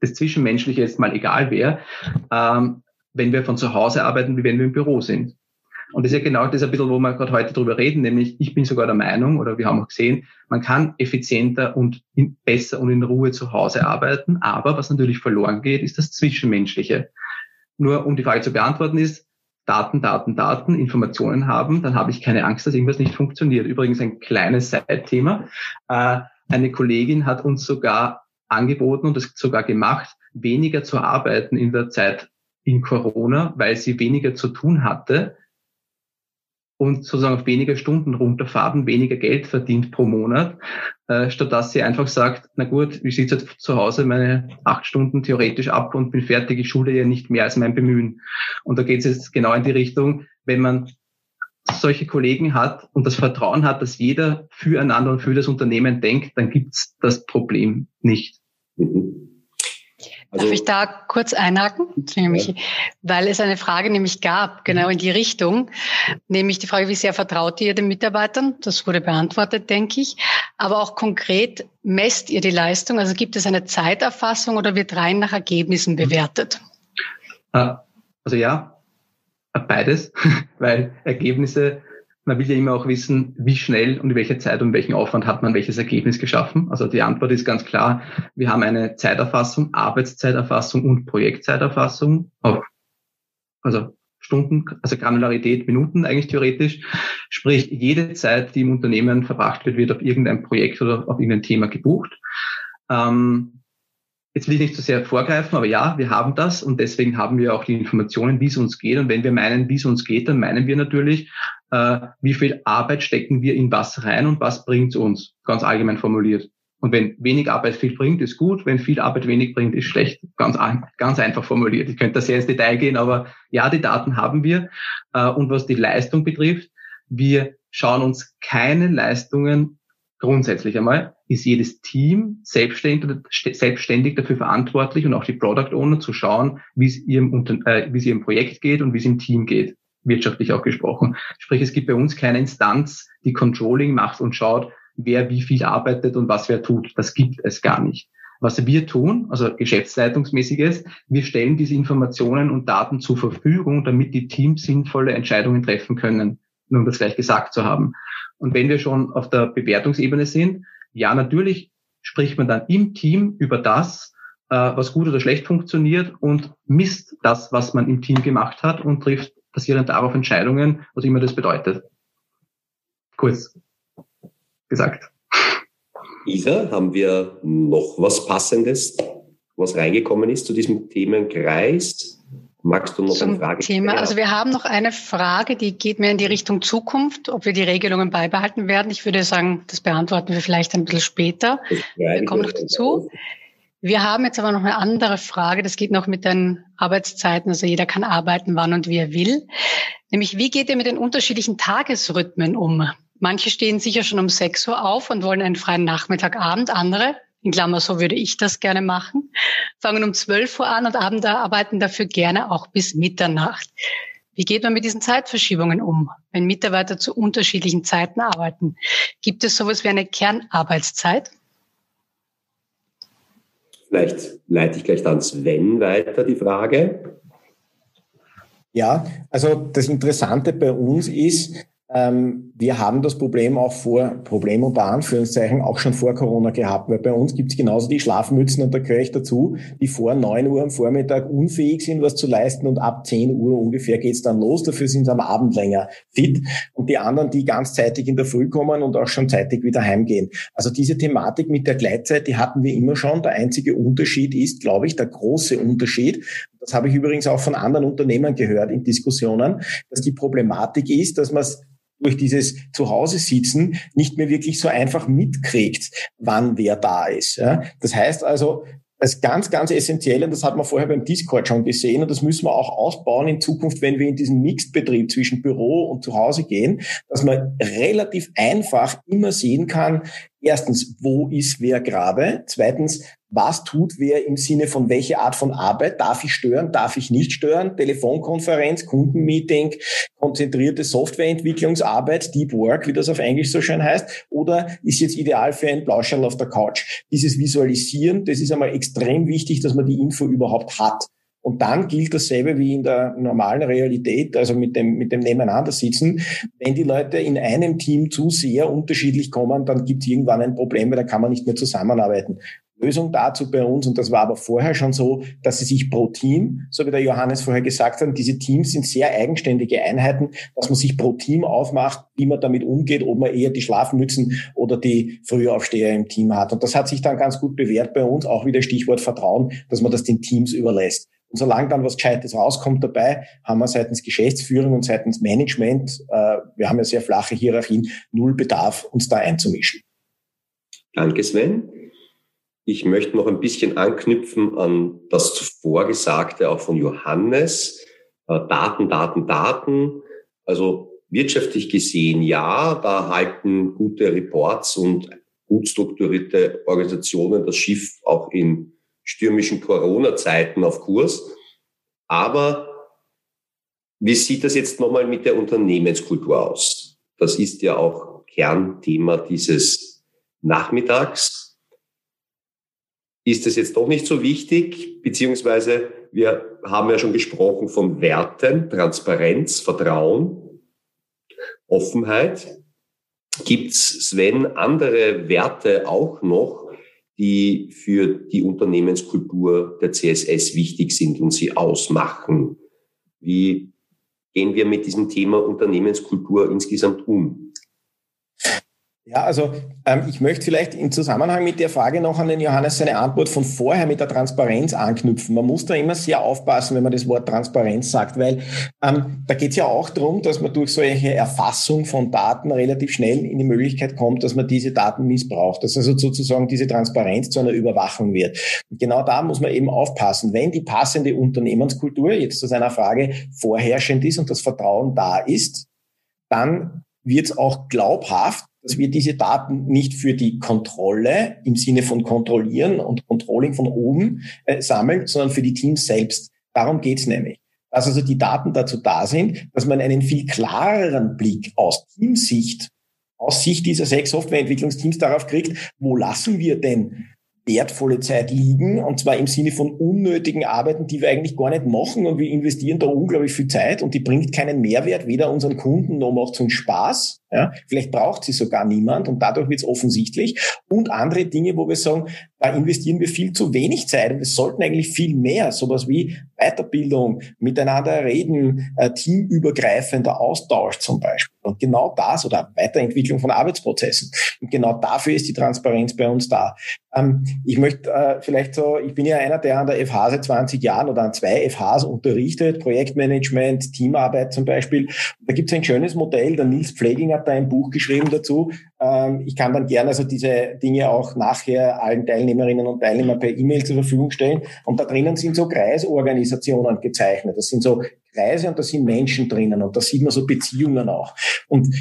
das Zwischenmenschliche jetzt mal egal wäre, ähm, wenn wir von zu Hause arbeiten, wie wenn wir im Büro sind. Und das ist ja genau das ein bisschen, wo wir gerade heute drüber reden, nämlich ich bin sogar der Meinung, oder wir haben auch gesehen, man kann effizienter und in, besser und in Ruhe zu Hause arbeiten, aber was natürlich verloren geht, ist das Zwischenmenschliche. Nur um die Frage zu beantworten ist, Daten, Daten, Daten, Informationen haben, dann habe ich keine Angst, dass irgendwas nicht funktioniert. Übrigens ein kleines Seitthema. Äh, eine Kollegin hat uns sogar angeboten und das sogar gemacht, weniger zu arbeiten in der Zeit in Corona, weil sie weniger zu tun hatte und sozusagen auf weniger Stunden runterfahren, weniger Geld verdient pro Monat, äh, statt dass sie einfach sagt, na gut, ich sitze jetzt zu Hause meine acht Stunden theoretisch ab und bin fertig, ich schule ja nicht mehr als mein Bemühen. Und da geht es jetzt genau in die Richtung, wenn man solche Kollegen hat und das Vertrauen hat, dass jeder füreinander und für das Unternehmen denkt, dann gibt's das Problem nicht. Mhm. Also, Darf ich da kurz einhaken? Ja. Weil es eine Frage nämlich gab, genau in die Richtung, nämlich die Frage, wie sehr vertraut ihr den Mitarbeitern? Das wurde beantwortet, denke ich. Aber auch konkret, messt ihr die Leistung? Also gibt es eine Zeiterfassung oder wird rein nach Ergebnissen bewertet? Ah, also ja, beides, weil Ergebnisse man will ja immer auch wissen, wie schnell und in welcher Zeit und welchen Aufwand hat man welches Ergebnis geschaffen. Also die Antwort ist ganz klar, wir haben eine Zeiterfassung, Arbeitszeiterfassung und Projektzeiterfassung auf, also Stunden, also Granularität, Minuten eigentlich theoretisch. Sprich, jede Zeit, die im Unternehmen verbracht wird, wird auf irgendein Projekt oder auf irgendein Thema gebucht. Ähm, Jetzt will ich nicht zu so sehr vorgreifen, aber ja, wir haben das und deswegen haben wir auch die Informationen, wie es uns geht. Und wenn wir meinen, wie es uns geht, dann meinen wir natürlich, äh, wie viel Arbeit stecken wir in was rein und was bringt uns, ganz allgemein formuliert. Und wenn wenig Arbeit viel bringt, ist gut. Wenn viel Arbeit wenig bringt, ist schlecht. Ganz, ganz einfach formuliert. Ich könnte da sehr ins Detail gehen, aber ja, die Daten haben wir. Äh, und was die Leistung betrifft, wir schauen uns keine Leistungen grundsätzlich einmal ist jedes Team selbstständig, selbstständig dafür verantwortlich und auch die Product Owner zu schauen, wie es ihrem, äh, wie es ihrem Projekt geht und wie es im Team geht, wirtschaftlich auch gesprochen. Sprich, es gibt bei uns keine Instanz, die Controlling macht und schaut, wer wie viel arbeitet und was wer tut. Das gibt es gar nicht. Was wir tun, also geschäftsleitungsmäßiges, wir stellen diese Informationen und Daten zur Verfügung, damit die Teams sinnvolle Entscheidungen treffen können, nur um das gleich gesagt zu haben. Und wenn wir schon auf der Bewertungsebene sind, ja, natürlich spricht man dann im Team über das, äh, was gut oder schlecht funktioniert und misst das, was man im Team gemacht hat und trifft basierend darauf Entscheidungen, was immer das bedeutet. Kurz gesagt. Isa, haben wir noch was Passendes, was reingekommen ist zu diesem Themenkreis? Magst du noch Zum eine Frage Thema, also wir haben noch eine Frage, die geht mehr in die Richtung Zukunft, ob wir die Regelungen beibehalten werden. Ich würde sagen, das beantworten wir vielleicht ein bisschen später. Wir kommen noch dazu. Wir haben jetzt aber noch eine andere Frage, das geht noch mit den Arbeitszeiten, also jeder kann arbeiten, wann und wie er will. Nämlich, wie geht ihr mit den unterschiedlichen Tagesrhythmen um? Manche stehen sicher schon um 6 Uhr auf und wollen einen freien Nachmittagabend, andere in Klammer, so würde ich das gerne machen, fangen um 12 Uhr an und arbeiten dafür gerne auch bis Mitternacht. Wie geht man mit diesen Zeitverschiebungen um, wenn Mitarbeiter zu unterschiedlichen Zeiten arbeiten? Gibt es sowas wie eine Kernarbeitszeit? Vielleicht leite ich gleich dann Sven weiter die Frage. Ja, also das Interessante bei uns ist, ähm, wir haben das Problem auch vor, Problem unter Anführungszeichen, auch schon vor Corona gehabt, weil bei uns gibt es genauso die Schlafmützen und da gehöre ich dazu, die vor neun Uhr am Vormittag unfähig sind, was zu leisten und ab zehn Uhr ungefähr geht's dann los. Dafür sind sie am Abend länger fit und die anderen, die ganz zeitig in der Früh kommen und auch schon zeitig wieder heimgehen. Also diese Thematik mit der Gleitzeit, die hatten wir immer schon. Der einzige Unterschied ist, glaube ich, der große Unterschied, das habe ich übrigens auch von anderen Unternehmern gehört in Diskussionen, dass die Problematik ist, dass man durch dieses Zuhause sitzen nicht mehr wirklich so einfach mitkriegt, wann wer da ist. Ja? Das heißt also, das ganz, ganz essentiell, und das hat man vorher beim Discord schon gesehen, und das müssen wir auch ausbauen in Zukunft, wenn wir in diesen Mixed-Betrieb zwischen Büro und Zuhause gehen, dass man relativ einfach immer sehen kann, erstens, wo ist wer gerade? Zweitens, was tut wer im Sinne von welche Art von Arbeit? Darf ich stören? Darf ich nicht stören? Telefonkonferenz, Kundenmeeting, konzentrierte Softwareentwicklungsarbeit, Deep Work, wie das auf Englisch so schön heißt, oder ist jetzt ideal für ein Plauscherl auf der Couch? Dieses Visualisieren, das ist einmal extrem wichtig, dass man die Info überhaupt hat. Und dann gilt dasselbe wie in der normalen Realität, also mit dem, mit dem Nebeneinandersitzen. Wenn die Leute in einem Team zu sehr unterschiedlich kommen, dann gibt es irgendwann ein Problem, weil da kann man nicht mehr zusammenarbeiten. Lösung dazu bei uns, und das war aber vorher schon so, dass sie sich pro Team, so wie der Johannes vorher gesagt hat, diese Teams sind sehr eigenständige Einheiten, dass man sich pro Team aufmacht, wie man damit umgeht, ob man eher die Schlafmützen oder die Frühaufsteher im Team hat. Und das hat sich dann ganz gut bewährt bei uns, auch wieder Stichwort Vertrauen, dass man das den Teams überlässt. Und solange dann was Gescheites rauskommt dabei, haben wir seitens Geschäftsführung und seitens Management, äh, wir haben ja sehr flache Hierarchien, null Bedarf, uns da einzumischen. Danke, Sven. Ich möchte noch ein bisschen anknüpfen an das zuvor Gesagte auch von Johannes. Äh, Daten, Daten, Daten. Also wirtschaftlich gesehen ja, da halten gute Reports und gut strukturierte Organisationen das Schiff auch in stürmischen Corona-Zeiten auf Kurs. Aber wie sieht das jetzt nochmal mit der Unternehmenskultur aus? Das ist ja auch Kernthema dieses Nachmittags ist es jetzt doch nicht so wichtig, beziehungsweise wir haben ja schon gesprochen von Werten, Transparenz, Vertrauen, Offenheit. Gibt es, Sven, andere Werte auch noch, die für die Unternehmenskultur der CSS wichtig sind und sie ausmachen? Wie gehen wir mit diesem Thema Unternehmenskultur insgesamt um? Ja, also ähm, ich möchte vielleicht im Zusammenhang mit der Frage noch an den Johannes seine Antwort von vorher mit der Transparenz anknüpfen. Man muss da immer sehr aufpassen, wenn man das Wort Transparenz sagt, weil ähm, da geht es ja auch darum, dass man durch solche Erfassung von Daten relativ schnell in die Möglichkeit kommt, dass man diese Daten missbraucht, dass also sozusagen diese Transparenz zu einer Überwachung wird. Und genau da muss man eben aufpassen. Wenn die passende Unternehmenskultur, jetzt zu seiner Frage, vorherrschend ist und das Vertrauen da ist, dann wird es auch glaubhaft dass wir diese Daten nicht für die Kontrolle im Sinne von Kontrollieren und Controlling von oben äh, sammeln, sondern für die Teams selbst. Darum geht's nämlich. Dass also die Daten dazu da sind, dass man einen viel klareren Blick aus Teamsicht, aus Sicht dieser sechs Softwareentwicklungsteams darauf kriegt, wo lassen wir denn wertvolle Zeit liegen, und zwar im Sinne von unnötigen Arbeiten, die wir eigentlich gar nicht machen und wir investieren da unglaublich viel Zeit und die bringt keinen Mehrwert, weder unseren Kunden noch macht es uns Spaß. Ja, vielleicht braucht sie sogar niemand und dadurch wird es offensichtlich. Und andere Dinge, wo wir sagen, da investieren wir viel zu wenig Zeit und wir sollten eigentlich viel mehr, sowas wie Weiterbildung, miteinander reden, äh, teamübergreifender Austausch zum Beispiel. Und genau das oder Weiterentwicklung von Arbeitsprozessen. Und genau dafür ist die Transparenz bei uns da. Ähm, ich möchte äh, vielleicht so, ich bin ja einer, der an der FH seit 20 Jahren oder an zwei FHs unterrichtet, Projektmanagement, Teamarbeit zum Beispiel. Da gibt es ein schönes Modell, der Nils Pfleginger hat da ein Buch geschrieben dazu. Ähm, ich kann dann gerne also diese Dinge auch nachher allen Teilnehmerinnen und Teilnehmern per E-Mail zur Verfügung stellen. Und da drinnen sind so Kreisorganisationen gezeichnet. Das sind so Kreise und da sind Menschen drinnen und da sieht man so Beziehungen auch. Und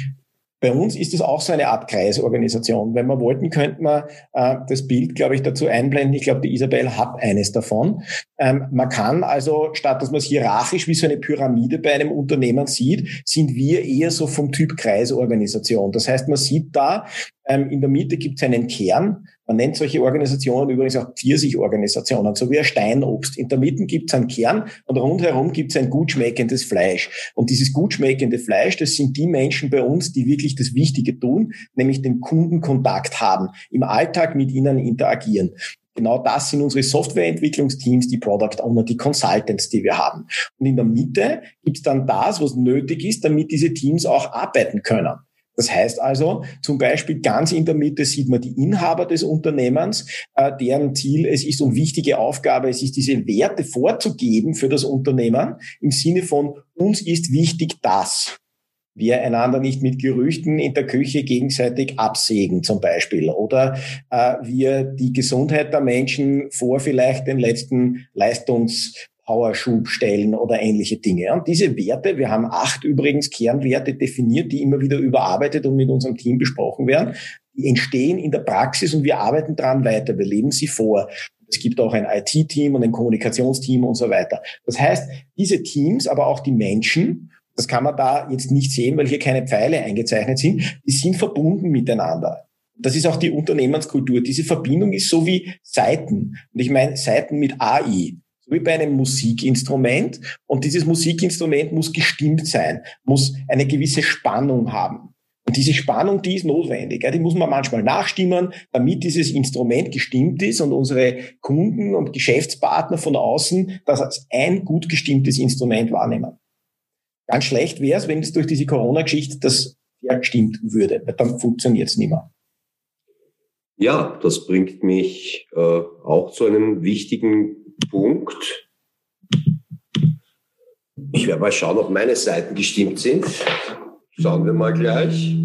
bei uns ist es auch so eine Art Kreisorganisation. Wenn wir wollten, könnten wir äh, das Bild, glaube ich, dazu einblenden. Ich glaube, die Isabel hat eines davon. Ähm, man kann also, statt dass man es hierarchisch wie so eine Pyramide bei einem Unternehmen sieht, sind wir eher so vom Typ Kreisorganisation. Das heißt, man sieht da, ähm, in der Mitte gibt es einen Kern. Man nennt solche Organisationen übrigens auch Pfirsichorganisationen, so wie ein Steinobst. In der Mitte gibt es einen Kern und rundherum gibt es ein gut schmeckendes Fleisch. Und dieses gut schmeckende Fleisch, das sind die Menschen bei uns, die wirklich das Wichtige tun, nämlich den Kundenkontakt haben, im Alltag mit ihnen interagieren. Genau das sind unsere Softwareentwicklungsteams, die Product Owner, die Consultants, die wir haben. Und in der Mitte gibt es dann das, was nötig ist, damit diese Teams auch arbeiten können. Das heißt also, zum Beispiel ganz in der Mitte sieht man die Inhaber des Unternehmens, äh, deren Ziel es ist und wichtige Aufgabe es ist, diese Werte vorzugeben für das Unternehmen im Sinne von uns ist wichtig das wir einander nicht mit Gerüchten in der Küche gegenseitig absägen zum Beispiel. Oder äh, wir die Gesundheit der Menschen vor vielleicht den letzten Leistungs Powerschub stellen oder ähnliche Dinge. Und diese Werte, wir haben acht übrigens Kernwerte definiert, die immer wieder überarbeitet und mit unserem Team besprochen werden, die entstehen in der Praxis und wir arbeiten dran weiter. Wir leben sie vor. Es gibt auch ein IT-Team und ein Kommunikationsteam und so weiter. Das heißt, diese Teams, aber auch die Menschen, das kann man da jetzt nicht sehen, weil hier keine Pfeile eingezeichnet sind, die sind verbunden miteinander. Das ist auch die Unternehmenskultur. Diese Verbindung ist so wie Seiten. Und ich meine Seiten mit AI. So wie bei einem Musikinstrument. Und dieses Musikinstrument muss gestimmt sein, muss eine gewisse Spannung haben. Und diese Spannung, die ist notwendig. Die muss man manchmal nachstimmen, damit dieses Instrument gestimmt ist und unsere Kunden und Geschäftspartner von außen das als ein gut gestimmtes Instrument wahrnehmen. Ganz schlecht wäre es, wenn es durch diese Corona-Geschichte das gestimmt würde. Dann funktioniert es nicht mehr. Ja, das bringt mich äh, auch zu einem wichtigen Punkt. Ich werde mal schauen, ob meine Seiten gestimmt sind. Schauen wir mal gleich.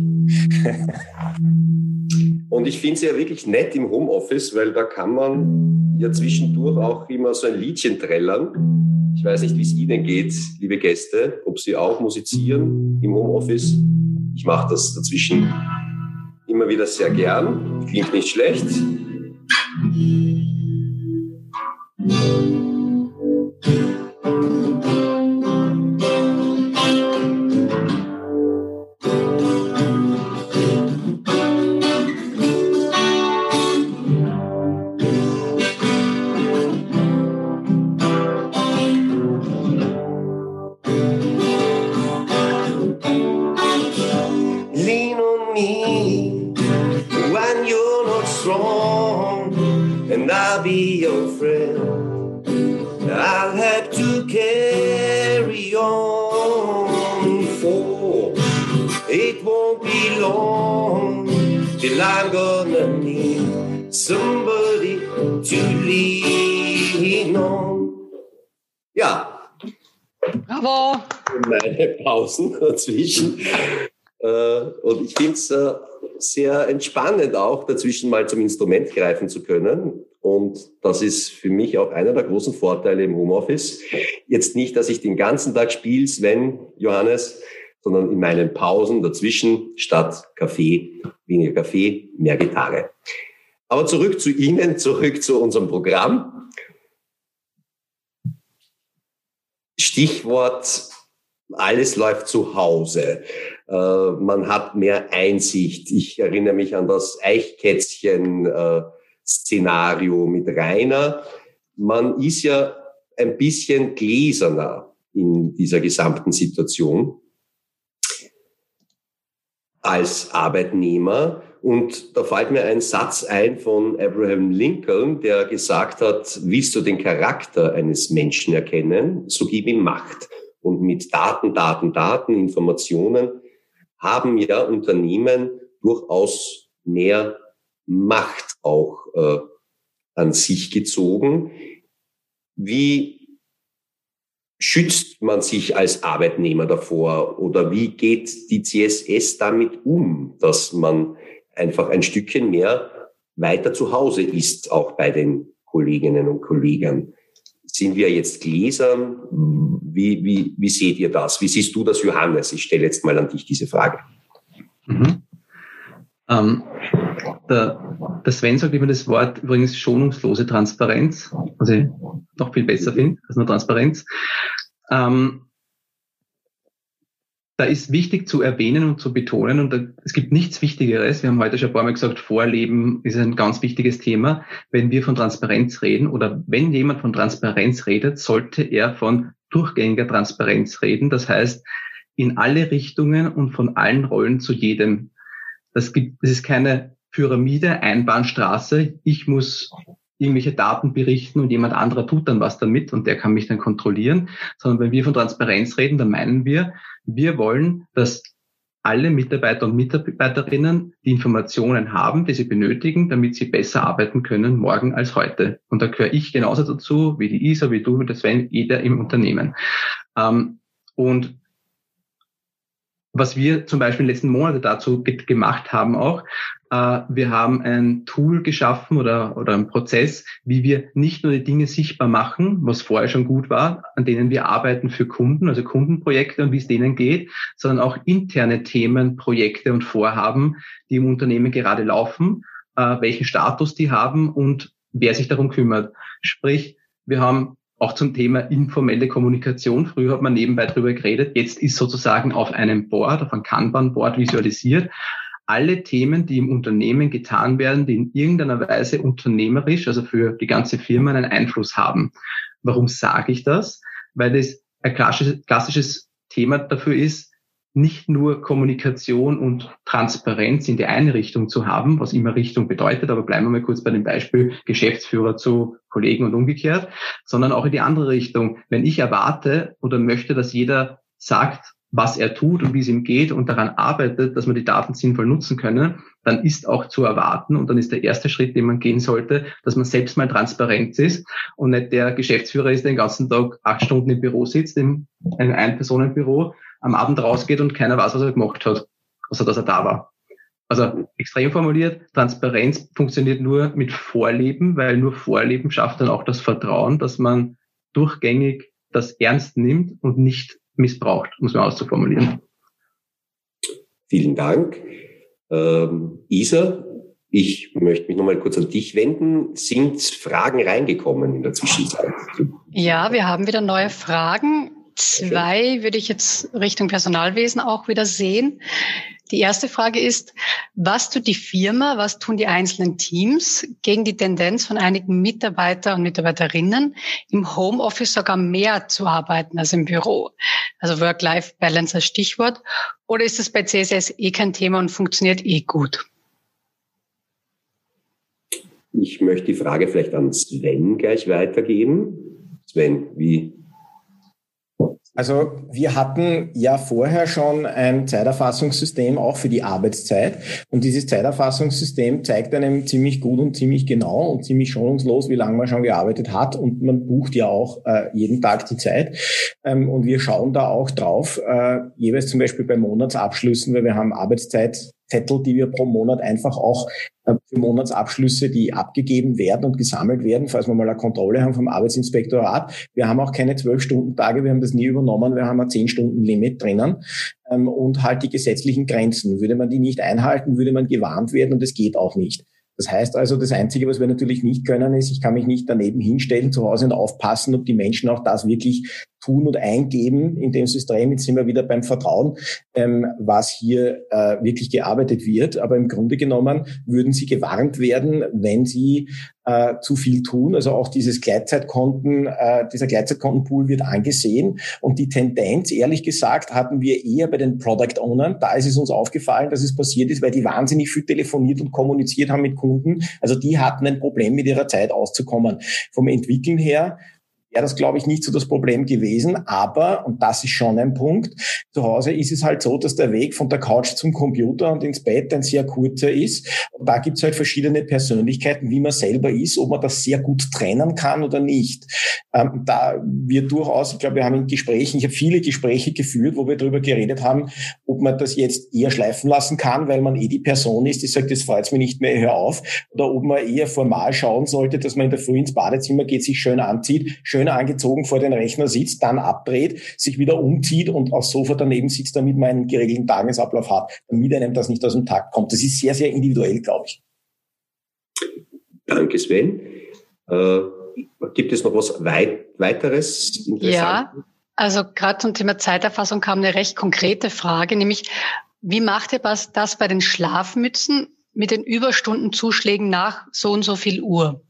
Und ich finde es ja wirklich nett im Homeoffice, weil da kann man ja zwischendurch auch immer so ein Liedchen trällern. Ich weiß nicht, wie es Ihnen geht, liebe Gäste, ob Sie auch musizieren im Homeoffice. Ich mache das dazwischen immer wieder sehr gern. Klingt nicht schlecht. Thank you. Pausen dazwischen. Äh, und ich finde es äh, sehr entspannend auch, dazwischen mal zum Instrument greifen zu können. Und das ist für mich auch einer der großen Vorteile im Homeoffice. Jetzt nicht, dass ich den ganzen Tag spiele, Sven, Johannes, sondern in meinen Pausen dazwischen statt Kaffee, weniger Kaffee, mehr Gitarre. Aber zurück zu Ihnen, zurück zu unserem Programm. Stichwort alles läuft zu Hause. Äh, man hat mehr Einsicht. Ich erinnere mich an das Eichkätzchen-Szenario mit Rainer. Man ist ja ein bisschen gläserner in dieser gesamten Situation als Arbeitnehmer. Und da fällt mir ein Satz ein von Abraham Lincoln, der gesagt hat, willst du den Charakter eines Menschen erkennen, so gib ihm Macht. Und mit Daten, Daten, Daten, Informationen haben ja Unternehmen durchaus mehr Macht auch äh, an sich gezogen. Wie schützt man sich als Arbeitnehmer davor oder wie geht die CSS damit um, dass man einfach ein Stückchen mehr weiter zu Hause ist, auch bei den Kolleginnen und Kollegen? Sind wir jetzt gläsern? Wie, wie, wie seht ihr das? Wie siehst du das, Johannes? Ich stelle jetzt mal an dich diese Frage. Mhm. Ähm, der, der Sven sagt immer das Wort übrigens schonungslose Transparenz, was ich noch viel besser finde als nur Transparenz. Ähm, da ist wichtig zu erwähnen und zu betonen, und da, es gibt nichts Wichtigeres, wir haben heute schon ein paar Mal gesagt, Vorleben ist ein ganz wichtiges Thema. Wenn wir von Transparenz reden oder wenn jemand von Transparenz redet, sollte er von durchgängiger Transparenz reden. Das heißt, in alle Richtungen und von allen Rollen zu jedem. Das gibt, das ist keine Pyramide, Einbahnstraße. Ich muss irgendwelche Daten berichten und jemand anderer tut dann was damit und der kann mich dann kontrollieren, sondern wenn wir von Transparenz reden, dann meinen wir, wir wollen, dass alle Mitarbeiter und Mitarbeiterinnen die Informationen haben, die sie benötigen, damit sie besser arbeiten können morgen als heute. Und da gehöre ich genauso dazu, wie die Isa, wie du, wie der Sven, jeder im Unternehmen. Ähm, und was wir zum Beispiel in den letzten Monaten dazu gemacht haben auch, wir haben ein Tool geschaffen oder, oder einen Prozess, wie wir nicht nur die Dinge sichtbar machen, was vorher schon gut war, an denen wir arbeiten für Kunden, also Kundenprojekte und wie es denen geht, sondern auch interne Themen, Projekte und Vorhaben, die im Unternehmen gerade laufen, äh, welchen Status die haben und wer sich darum kümmert. Sprich, wir haben auch zum Thema informelle Kommunikation. Früher hat man nebenbei drüber geredet. Jetzt ist sozusagen auf einem Board, auf einem Kanban-Board visualisiert, alle Themen, die im Unternehmen getan werden, die in irgendeiner Weise unternehmerisch, also für die ganze Firma einen Einfluss haben. Warum sage ich das? Weil das ein klassisches, Thema dafür ist, nicht nur Kommunikation und Transparenz in die eine Richtung zu haben, was immer Richtung bedeutet, aber bleiben wir mal kurz bei dem Beispiel Geschäftsführer zu Kollegen und umgekehrt, sondern auch in die andere Richtung. Wenn ich erwarte oder möchte, dass jeder sagt, was er tut und wie es ihm geht und daran arbeitet, dass man die Daten sinnvoll nutzen können, dann ist auch zu erwarten und dann ist der erste Schritt, den man gehen sollte, dass man selbst mal transparent ist und nicht der Geschäftsführer ist, der den ganzen Tag acht Stunden im Büro sitzt, in einem Ein-Personen-Büro am Abend rausgeht und keiner weiß, was er gemacht hat, außer dass er da war. Also extrem formuliert, Transparenz funktioniert nur mit Vorleben, weil nur Vorleben schafft dann auch das Vertrauen, dass man durchgängig das ernst nimmt und nicht missbraucht, muss man auszuformulieren. Vielen Dank. Ähm, Isa, ich möchte mich nochmal kurz an dich wenden. Sind Fragen reingekommen in der Zwischenzeit? Ja, wir haben wieder neue Fragen. Zwei würde ich jetzt Richtung Personalwesen auch wieder sehen. Die erste Frage ist, was tut die Firma, was tun die einzelnen Teams gegen die Tendenz von einigen Mitarbeiter und Mitarbeiterinnen, im Homeoffice sogar mehr zu arbeiten als im Büro? Also Work-Life-Balance als Stichwort. Oder ist das bei CSS eh kein Thema und funktioniert eh gut? Ich möchte die Frage vielleicht an Sven gleich weitergeben. Sven, wie also wir hatten ja vorher schon ein Zeiterfassungssystem auch für die Arbeitszeit. Und dieses Zeiterfassungssystem zeigt einem ziemlich gut und ziemlich genau und ziemlich schonungslos, wie lange man schon gearbeitet hat. Und man bucht ja auch äh, jeden Tag die Zeit. Ähm, und wir schauen da auch drauf, äh, jeweils zum Beispiel bei Monatsabschlüssen, weil wir haben Arbeitszeit Zettel, die wir pro Monat einfach auch äh, für Monatsabschlüsse, die abgegeben werden und gesammelt werden, falls wir mal eine Kontrolle haben vom Arbeitsinspektorat. Wir haben auch keine zwölf Stunden Tage, wir haben das nie übernommen, wir haben ein zehn Stunden Limit drinnen ähm, und halt die gesetzlichen Grenzen. Würde man die nicht einhalten, würde man gewarnt werden und es geht auch nicht. Das heißt also, das Einzige, was wir natürlich nicht können, ist, ich kann mich nicht daneben hinstellen zu Hause und aufpassen, ob die Menschen auch das wirklich tun und eingeben in dem System. Jetzt sind wir wieder beim Vertrauen, ähm, was hier äh, wirklich gearbeitet wird. Aber im Grunde genommen würden sie gewarnt werden, wenn sie äh, zu viel tun. Also auch dieses Gleitzeitkonten, äh, dieser Gleitzeitkontenpool wird angesehen. Und die Tendenz, ehrlich gesagt, hatten wir eher bei den Product Ownern. Da ist es uns aufgefallen, dass es passiert ist, weil die wahnsinnig viel telefoniert und kommuniziert haben mit Kunden. Also die hatten ein Problem mit ihrer Zeit auszukommen. Vom Entwickeln her wäre das, glaube ich, nicht so das Problem gewesen. Aber, und das ist schon ein Punkt, zu Hause ist es halt so, dass der Weg von der Couch zum Computer und ins Bett ein sehr kurzer ist. Und da gibt es halt verschiedene Persönlichkeiten, wie man selber ist, ob man das sehr gut trennen kann oder nicht. Ähm, da wir durchaus, ich glaube, wir haben in Gesprächen, ich habe viele Gespräche geführt, wo wir darüber geredet haben, ob man das jetzt eher schleifen lassen kann, weil man eh die Person ist, die sagt, das freut mich nicht mehr, hör auf, oder ob man eher formal schauen sollte, dass man in der Früh ins Badezimmer geht, sich schön anzieht, schön angezogen vor den Rechner sitzt, dann abdreht, sich wieder umzieht und aufs Sofa daneben sitzt, damit man einen geregelten Tagesablauf hat, damit einem das nicht aus dem Takt kommt. Das ist sehr, sehr individuell, glaube ich. Danke, Sven. Äh, gibt es noch was weit, weiteres? Ja, also gerade zum Thema Zeiterfassung kam eine recht konkrete Frage, nämlich wie macht ihr das bei den Schlafmützen mit den Überstundenzuschlägen nach so und so viel Uhr?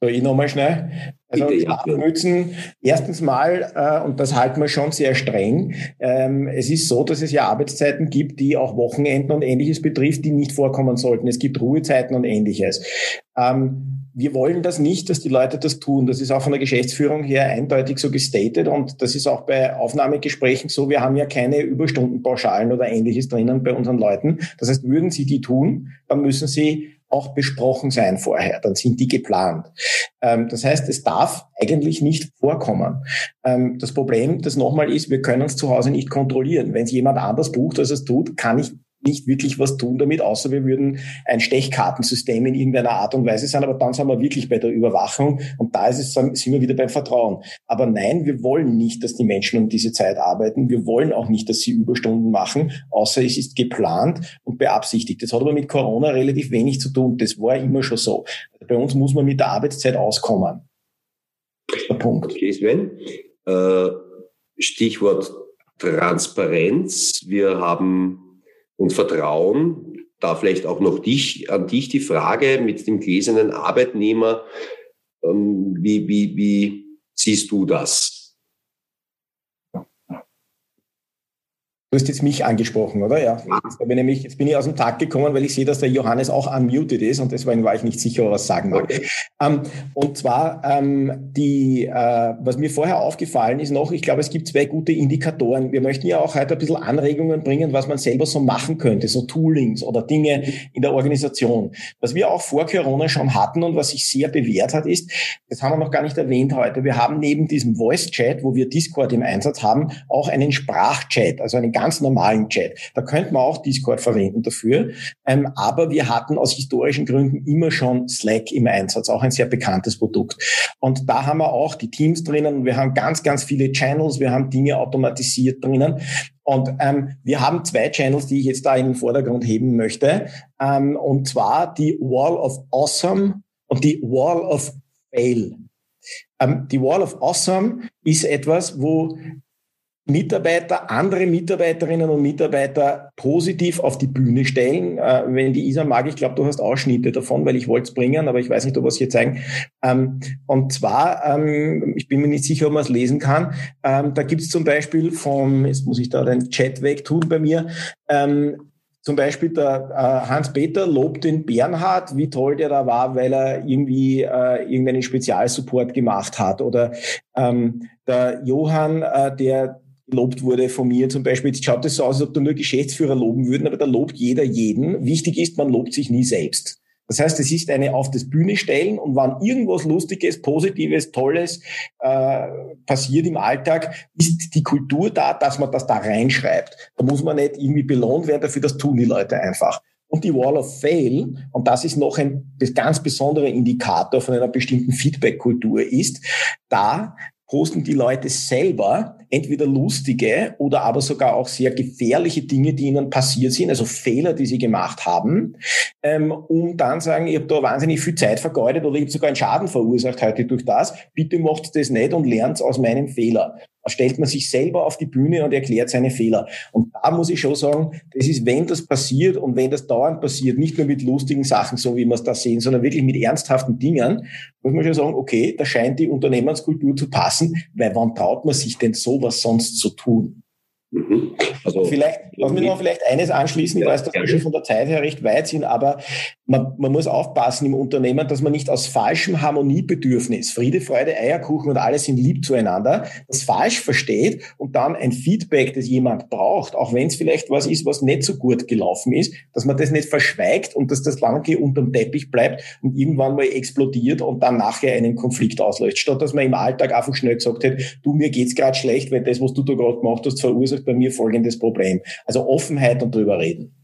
So, ich nochmal schnell. Also Schlafmützen, erstens mal, äh, und das halten wir schon sehr streng, ähm, es ist so, dass es ja Arbeitszeiten gibt, die auch Wochenenden und ähnliches betrifft, die nicht vorkommen sollten. Es gibt Ruhezeiten und ähnliches. Ähm, wir wollen das nicht, dass die Leute das tun. Das ist auch von der Geschäftsführung her eindeutig so gestated und das ist auch bei Aufnahmegesprächen so. Wir haben ja keine Überstundenpauschalen oder ähnliches drinnen bei unseren Leuten. Das heißt, würden sie die tun, dann müssen sie auch besprochen sein vorher, dann sind die geplant. Ähm, das heißt, es darf eigentlich nicht vorkommen. Ähm, das Problem, das nochmal ist, wir können es zu Hause nicht kontrollieren. Wenn es jemand anders bucht, als es tut, kann ich nicht wirklich was tun damit, außer wir würden ein Stechkartensystem in irgendeiner Art und Weise sein, aber dann sind wir wirklich bei der Überwachung und da ist es, sind wir wieder beim Vertrauen. Aber nein, wir wollen nicht, dass die Menschen um diese Zeit arbeiten. Wir wollen auch nicht, dass sie Überstunden machen, außer es ist geplant und beabsichtigt. Das hat aber mit Corona relativ wenig zu tun. Das war immer schon so. Bei uns muss man mit der Arbeitszeit auskommen. Der Punkt. Okay, Sven. Äh, Stichwort Transparenz. Wir haben und Vertrauen da vielleicht auch noch dich, an dich die Frage mit dem gläsernen Arbeitnehmer. Ähm, wie, wie, wie siehst du das? Du hast jetzt mich angesprochen, oder? Ja. Jetzt bin, nämlich, jetzt bin ich aus dem Tag gekommen, weil ich sehe, dass der Johannes auch unmuted ist und deswegen war ich nicht sicher, was sagen mag. Okay. Ähm, und zwar, ähm, die, äh, was mir vorher aufgefallen ist noch, ich glaube, es gibt zwei gute Indikatoren. Wir möchten ja auch heute ein bisschen Anregungen bringen, was man selber so machen könnte, so Toolings oder Dinge in der Organisation. Was wir auch vor Corona schon hatten und was sich sehr bewährt hat, ist, das haben wir noch gar nicht erwähnt heute, wir haben neben diesem Voice-Chat, wo wir Discord im Einsatz haben, auch einen Sprachchat, also einen ganz normalen Chat. Da könnte man auch Discord verwenden dafür. Ähm, aber wir hatten aus historischen Gründen immer schon Slack im Einsatz, auch ein sehr bekanntes Produkt. Und da haben wir auch die Teams drinnen. Wir haben ganz, ganz viele Channels. Wir haben Dinge automatisiert drinnen. Und ähm, wir haben zwei Channels, die ich jetzt da in den Vordergrund heben möchte. Ähm, und zwar die Wall of Awesome und die Wall of Fail. Ähm, die Wall of Awesome ist etwas, wo Mitarbeiter, andere Mitarbeiterinnen und Mitarbeiter positiv auf die Bühne stellen. Äh, wenn die Isa mag, ich glaube, du hast Ausschnitte davon, weil ich wollte es bringen, aber ich weiß nicht, ob wir es hier zeigen. Ähm, und zwar, ähm, ich bin mir nicht sicher, ob man es lesen kann, ähm, da gibt es zum Beispiel vom, jetzt muss ich da den Chat wegtun bei mir, ähm, zum Beispiel der äh, Hans-Peter lobt den Bernhard, wie toll der da war, weil er irgendwie äh, irgendeinen Spezialsupport gemacht hat. Oder ähm, der Johann, äh, der gelobt wurde von mir zum Beispiel. Jetzt schaut es so aus, als ob da nur Geschäftsführer loben würden, aber da lobt jeder jeden. Wichtig ist, man lobt sich nie selbst. Das heißt, es ist eine auf das Bühne stellen und wann irgendwas Lustiges, Positives, Tolles äh, passiert im Alltag, ist die Kultur da, dass man das da reinschreibt. Da muss man nicht irgendwie belohnt werden dafür, das tun die Leute einfach. Und die Wall of Fail, und das ist noch ein ganz besonderer Indikator von einer bestimmten Feedback-Kultur, ist, da posten die Leute selber entweder lustige oder aber sogar auch sehr gefährliche Dinge, die ihnen passiert sind, also Fehler, die sie gemacht haben, ähm, um dann sagen, ich habe da wahnsinnig viel Zeit vergeudet oder ich habe sogar einen Schaden verursacht heute durch das, bitte macht das nicht und lernt aus meinem Fehler. Stellt man sich selber auf die Bühne und erklärt seine Fehler. Und da muss ich schon sagen, das ist, wenn das passiert und wenn das dauernd passiert, nicht nur mit lustigen Sachen, so wie wir es da sehen, sondern wirklich mit ernsthaften Dingen, muss man schon sagen, okay, da scheint die Unternehmenskultur zu passen, weil wann traut man sich denn sowas sonst zu tun? Mhm. Also, vielleicht, lass mich noch vielleicht eines anschließen. Ich weiß, dass wir schon von der Zeit her recht weit sind, aber man, man muss aufpassen im Unternehmen, dass man nicht aus falschem Harmoniebedürfnis, Friede, Freude, Eierkuchen und alles sind lieb zueinander, das falsch versteht und dann ein Feedback, das jemand braucht, auch wenn es vielleicht was ist, was nicht so gut gelaufen ist, dass man das nicht verschweigt und dass das lange unterm Teppich bleibt und irgendwann mal explodiert und dann nachher einen Konflikt auslöst, statt dass man im Alltag einfach schnell gesagt hätte, du, mir geht's gerade schlecht, weil das, was du da gerade gemacht hast, verursacht bei mir folgendes Problem. Also Offenheit und drüber reden.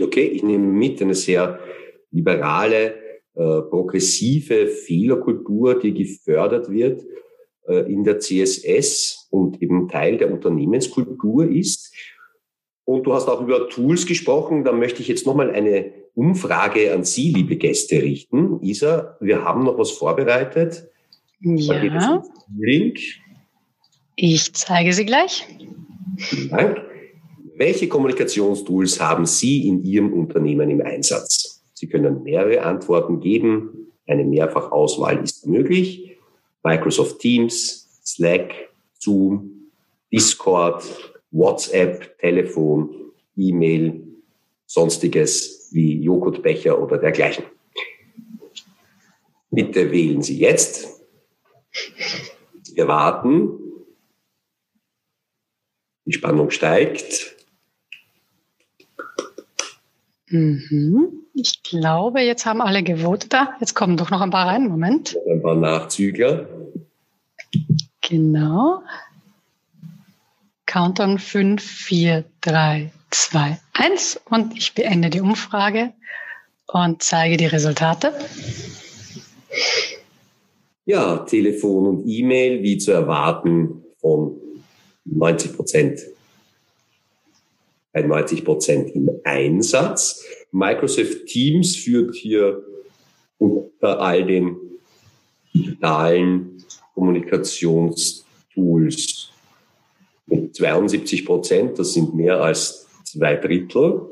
Okay, ich nehme mit eine sehr liberale, äh, progressive Fehlerkultur, die gefördert wird äh, in der CSS und eben Teil der Unternehmenskultur ist. Und du hast auch über Tools gesprochen. Da möchte ich jetzt nochmal eine Umfrage an Sie, liebe Gäste, richten. Isa, wir haben noch was vorbereitet. Ja. Link. Ich zeige sie gleich. Vielen Dank. Welche Kommunikationstools haben Sie in Ihrem Unternehmen im Einsatz? Sie können mehrere Antworten geben. Eine Mehrfachauswahl ist möglich. Microsoft Teams, Slack, Zoom, Discord, WhatsApp, Telefon, E-Mail, sonstiges wie Joghurtbecher oder dergleichen. Bitte wählen Sie jetzt. Wir warten. Die Spannung steigt. Mhm. Ich glaube, jetzt haben alle gewotet. Da, jetzt kommen doch noch ein paar rein. Moment. Ein paar Nachzügler. Genau. Countdown 5, 4, 3, 2, 1. Und ich beende die Umfrage und zeige die Resultate. Ja, Telefon und E-Mail, wie zu erwarten, von 90 Prozent bei 90 Prozent im Einsatz. Microsoft Teams führt hier unter all den digitalen Kommunikationstools mit 72 Prozent, das sind mehr als zwei Drittel.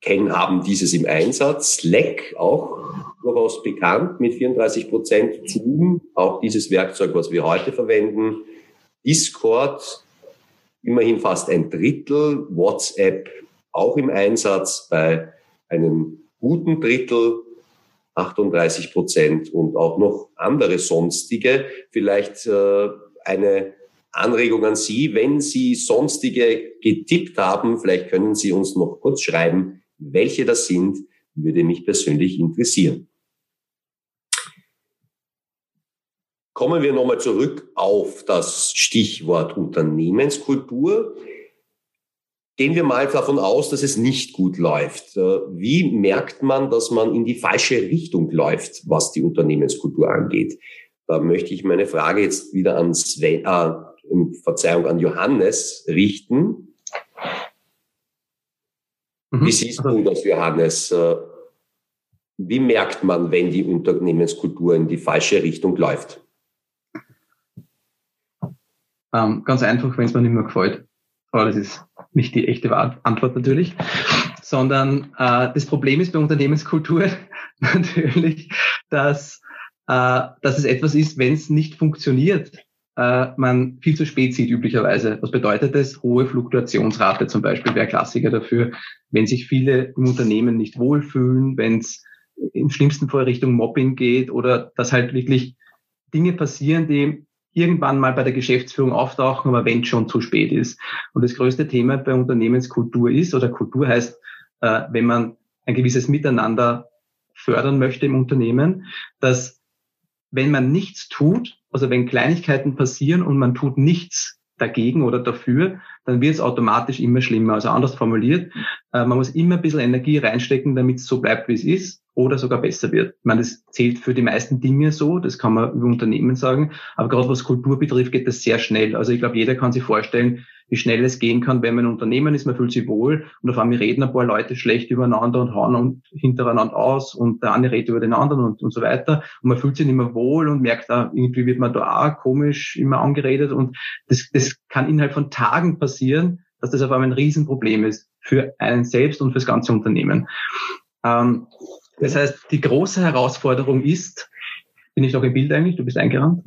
kennen, haben dieses im Einsatz. Slack auch durchaus bekannt mit 34 Prozent. Zoom, auch dieses Werkzeug, was wir heute verwenden. Discord, immerhin fast ein Drittel. WhatsApp auch im Einsatz bei einem guten Drittel. 38 Prozent und auch noch andere sonstige. Vielleicht äh, eine Anregung an Sie, wenn Sie sonstige getippt haben, vielleicht können Sie uns noch kurz schreiben, welche das sind, würde mich persönlich interessieren. Kommen wir nochmal zurück auf das Stichwort Unternehmenskultur. Gehen wir mal davon aus, dass es nicht gut läuft. Wie merkt man, dass man in die falsche Richtung läuft, was die Unternehmenskultur angeht? Da möchte ich meine Frage jetzt wieder an Sven, äh, Verzeihung, an Johannes richten. Mhm. Wie siehst du das, Johannes? Wie merkt man, wenn die Unternehmenskultur in die falsche Richtung läuft? Ähm, ganz einfach, wenn es mir nicht mehr gefällt. Aber das ist nicht die echte Antwort natürlich. Sondern äh, das Problem ist bei Unternehmenskultur natürlich, dass, äh, dass es etwas ist, wenn es nicht funktioniert, äh, man viel zu spät sieht üblicherweise. Was bedeutet das? Hohe Fluktuationsrate zum Beispiel wäre Klassiker dafür, wenn sich viele im Unternehmen nicht wohlfühlen, wenn es im schlimmsten Fall Richtung Mobbing geht oder dass halt wirklich Dinge passieren, die irgendwann mal bei der Geschäftsführung auftauchen, aber wenn schon zu spät ist. Und das größte Thema bei Unternehmenskultur ist, oder Kultur heißt, äh, wenn man ein gewisses Miteinander fördern möchte im Unternehmen, dass wenn man nichts tut, also wenn Kleinigkeiten passieren und man tut nichts dagegen oder dafür, dann wird es automatisch immer schlimmer. Also anders formuliert, äh, man muss immer ein bisschen Energie reinstecken, damit es so bleibt, wie es ist oder sogar besser wird. Ich meine, das zählt für die meisten Dinge so, das kann man über Unternehmen sagen, aber gerade was Kultur betrifft, geht das sehr schnell. Also ich glaube, jeder kann sich vorstellen, wie schnell es gehen kann, wenn man ein Unternehmen ist, man fühlt sich wohl und auf einmal reden ein paar Leute schlecht übereinander und hauen und hintereinander aus und der eine redet über den anderen und, und so weiter. Und man fühlt sich nicht mehr wohl und merkt, ah, irgendwie wird man da auch komisch immer angeredet. Und das, das kann innerhalb von Tagen passieren, dass das auf einmal ein Riesenproblem ist für einen selbst und fürs ganze Unternehmen. Ähm, das heißt, die große Herausforderung ist, bin ich noch im Bild eigentlich, du bist eingerannt,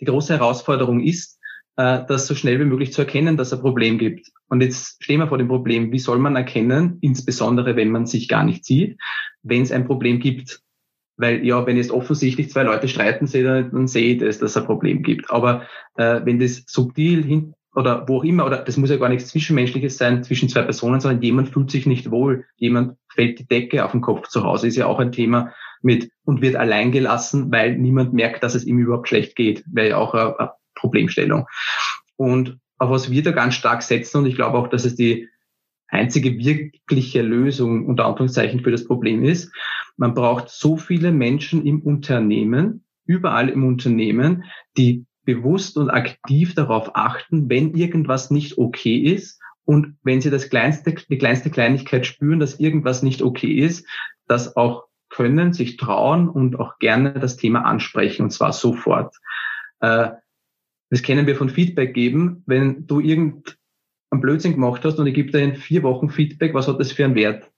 die große Herausforderung ist, das so schnell wie möglich zu erkennen, dass es ein Problem gibt. Und jetzt stehen wir vor dem Problem, wie soll man erkennen, insbesondere wenn man sich gar nicht sieht, wenn es ein Problem gibt. Weil ja, wenn jetzt offensichtlich zwei Leute streiten, dann, sehe ich das, dass es ein Problem gibt. Aber äh, wenn das subtil hin oder wo auch immer, oder das muss ja gar nichts Zwischenmenschliches sein zwischen zwei Personen, sondern jemand fühlt sich nicht wohl, jemand fällt die Decke auf den Kopf zu Hause, ist ja auch ein Thema mit und wird allein gelassen, weil niemand merkt, dass es ihm überhaupt schlecht geht, ja auch eine, Problemstellung. Und auf was wir da ganz stark setzen, und ich glaube auch, dass es die einzige wirkliche Lösung unter Anführungszeichen für das Problem ist, man braucht so viele Menschen im Unternehmen, überall im Unternehmen, die bewusst und aktiv darauf achten, wenn irgendwas nicht okay ist und wenn sie das kleinste, die kleinste Kleinigkeit spüren, dass irgendwas nicht okay ist, das auch können, sich trauen und auch gerne das Thema ansprechen und zwar sofort. Äh, das kennen wir von Feedback geben. Wenn du irgendeinen Blödsinn gemacht hast und ich gebe dir in vier Wochen Feedback, was hat das für einen Wert?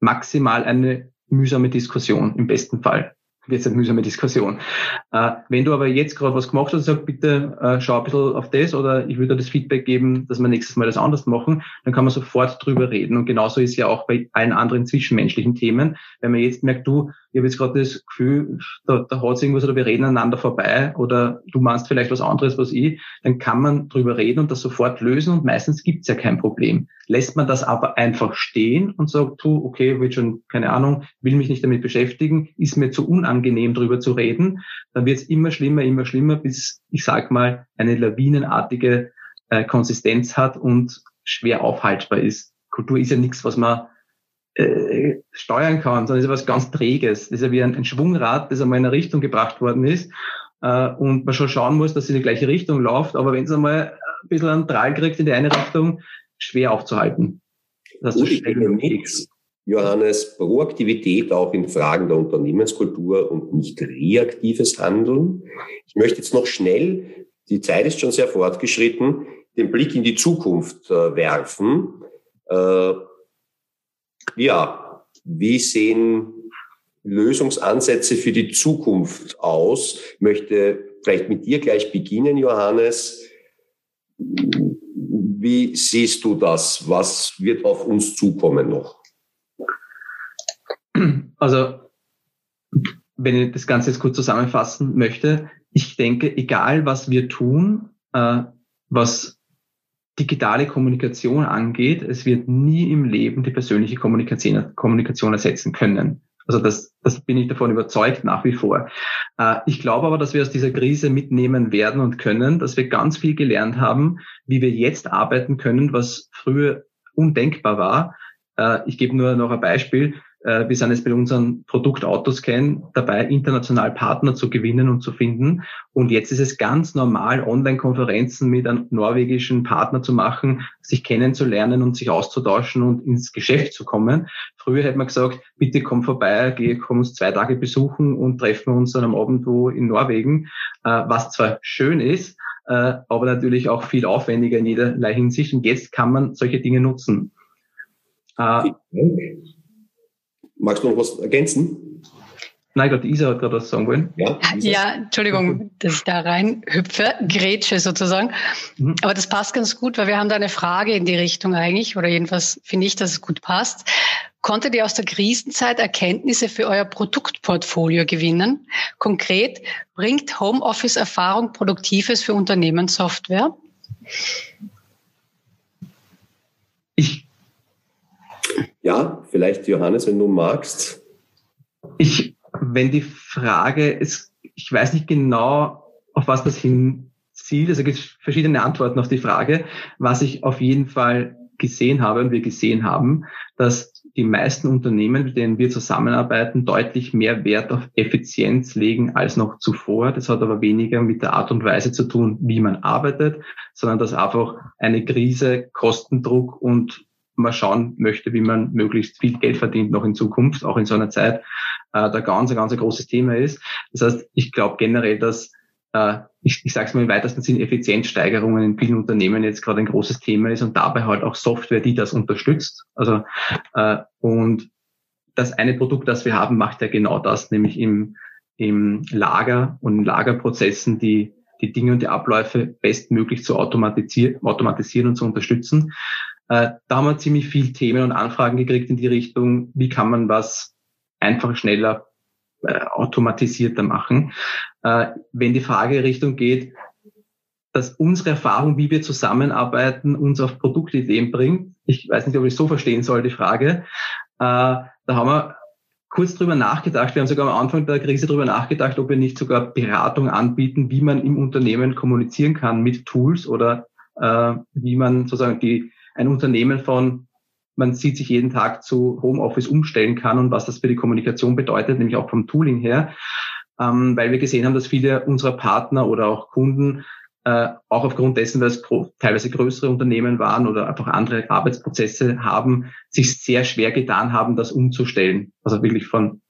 Maximal eine mühsame Diskussion im besten Fall wird eine mühsame Diskussion. Äh, wenn du aber jetzt gerade was gemacht hast, sag bitte, äh, schau ein bisschen auf das oder ich würde das Feedback geben, dass wir nächstes Mal das anders machen, dann kann man sofort drüber reden. Und genauso ist ja auch bei allen anderen zwischenmenschlichen Themen. Wenn man jetzt merkt, du, ich habe jetzt gerade das Gefühl, da, da hat irgendwas oder wir reden aneinander vorbei oder du meinst vielleicht was anderes, was ich, dann kann man drüber reden und das sofort lösen und meistens gibt's ja kein Problem. Lässt man das aber einfach stehen und sagt, du, okay, will schon, keine Ahnung, will mich nicht damit beschäftigen, ist mir zu unangenehm drüber zu reden, dann wird's immer schlimmer, immer schlimmer, bis, ich sag mal, eine lawinenartige äh, Konsistenz hat und schwer aufhaltbar ist. Kultur ist ja nichts, was man äh, steuern kann, sondern ist ja was ganz Träges. Das ist ja wie ein, ein Schwungrad, das einmal in eine Richtung gebracht worden ist äh, und man schon schauen muss, dass sie in die gleiche Richtung läuft. Aber wenn es einmal ein bisschen einen Drall kriegt in die eine Richtung, schwer aufzuhalten. Das heißt, nichts. Johannes, Proaktivität auch in Fragen der Unternehmenskultur und nicht reaktives Handeln. Ich möchte jetzt noch schnell, die Zeit ist schon sehr fortgeschritten, den Blick in die Zukunft äh, werfen. Äh, Ja, wie sehen Lösungsansätze für die Zukunft aus? Ich möchte vielleicht mit dir gleich beginnen, Johannes. Wie siehst du das? Was wird auf uns zukommen noch? Also, wenn ich das Ganze jetzt kurz zusammenfassen möchte, ich denke, egal was wir tun, äh, was digitale Kommunikation angeht, es wird nie im Leben die persönliche Kommunikation, Kommunikation ersetzen können. Also das, das bin ich davon überzeugt nach wie vor. Äh, ich glaube aber, dass wir aus dieser Krise mitnehmen werden und können, dass wir ganz viel gelernt haben, wie wir jetzt arbeiten können, was früher undenkbar war. Äh, ich gebe nur noch ein Beispiel. Äh, wir sind jetzt bei unserem Produkt Autoscan dabei, international Partner zu gewinnen und zu finden. Und jetzt ist es ganz normal, Online-Konferenzen mit einem norwegischen Partner zu machen, sich kennenzulernen und sich auszutauschen und ins Geschäft zu kommen. Früher hätte man gesagt, bitte komm vorbei, geh, komm uns zwei Tage besuchen und treffen uns dann am Abend wo in Norwegen, äh, was zwar schön ist, äh, aber natürlich auch viel aufwendiger in jederlei Hinsicht. Und jetzt kann man solche Dinge nutzen. Magst du noch was ergänzen? Nein, gerade Isa hat gerade was sagen wollen. Ja, ja Entschuldigung, dass ich da rein hüpfe, grätsche sozusagen. Mhm. Aber das passt ganz gut, weil wir haben da eine Frage in die Richtung eigentlich, oder jedenfalls finde ich, dass es gut passt. Konntet ihr aus der Krisenzeit Erkenntnisse für euer Produktportfolio gewinnen? Konkret, bringt Homeoffice-Erfahrung Produktives für Unternehmenssoftware? Ich ja, vielleicht Johannes, wenn du magst. Ich, wenn die Frage ist, ich weiß nicht genau, auf was das hinzielt. Also gibt verschiedene Antworten auf die Frage. Was ich auf jeden Fall gesehen habe und wir gesehen haben, dass die meisten Unternehmen, mit denen wir zusammenarbeiten, deutlich mehr Wert auf Effizienz legen als noch zuvor. Das hat aber weniger mit der Art und Weise zu tun, wie man arbeitet, sondern dass einfach eine Krise, Kostendruck und man schauen möchte, wie man möglichst viel Geld verdient noch in Zukunft, auch in so einer Zeit, äh, da ganz, ganz ein großes Thema ist. Das heißt, ich glaube generell, dass äh, ich, ich sage es mal im weitesten Sinn, Effizienzsteigerungen in vielen Unternehmen jetzt gerade ein großes Thema ist und dabei halt auch Software, die das unterstützt. Also äh, und das eine Produkt, das wir haben, macht ja genau das, nämlich im, im Lager und in Lagerprozessen die die Dinge und die Abläufe bestmöglich zu automatisieren, automatisieren und zu unterstützen. Äh, da haben wir ziemlich viel Themen und Anfragen gekriegt in die Richtung, wie kann man was einfach schneller, äh, automatisierter machen. Äh, wenn die Frage Richtung geht, dass unsere Erfahrung, wie wir zusammenarbeiten, uns auf Produktideen bringt. Ich weiß nicht, ob ich so verstehen soll, die Frage. Äh, da haben wir kurz drüber nachgedacht. Wir haben sogar am Anfang der Krise drüber nachgedacht, ob wir nicht sogar Beratung anbieten, wie man im Unternehmen kommunizieren kann mit Tools oder äh, wie man sozusagen die ein Unternehmen von, man sieht sich jeden Tag zu Homeoffice umstellen kann und was das für die Kommunikation bedeutet, nämlich auch vom Tooling her, ähm, weil wir gesehen haben, dass viele unserer Partner oder auch Kunden äh, auch aufgrund dessen, es teilweise größere Unternehmen waren oder einfach andere Arbeitsprozesse haben, sich sehr schwer getan haben, das umzustellen. Also wirklich von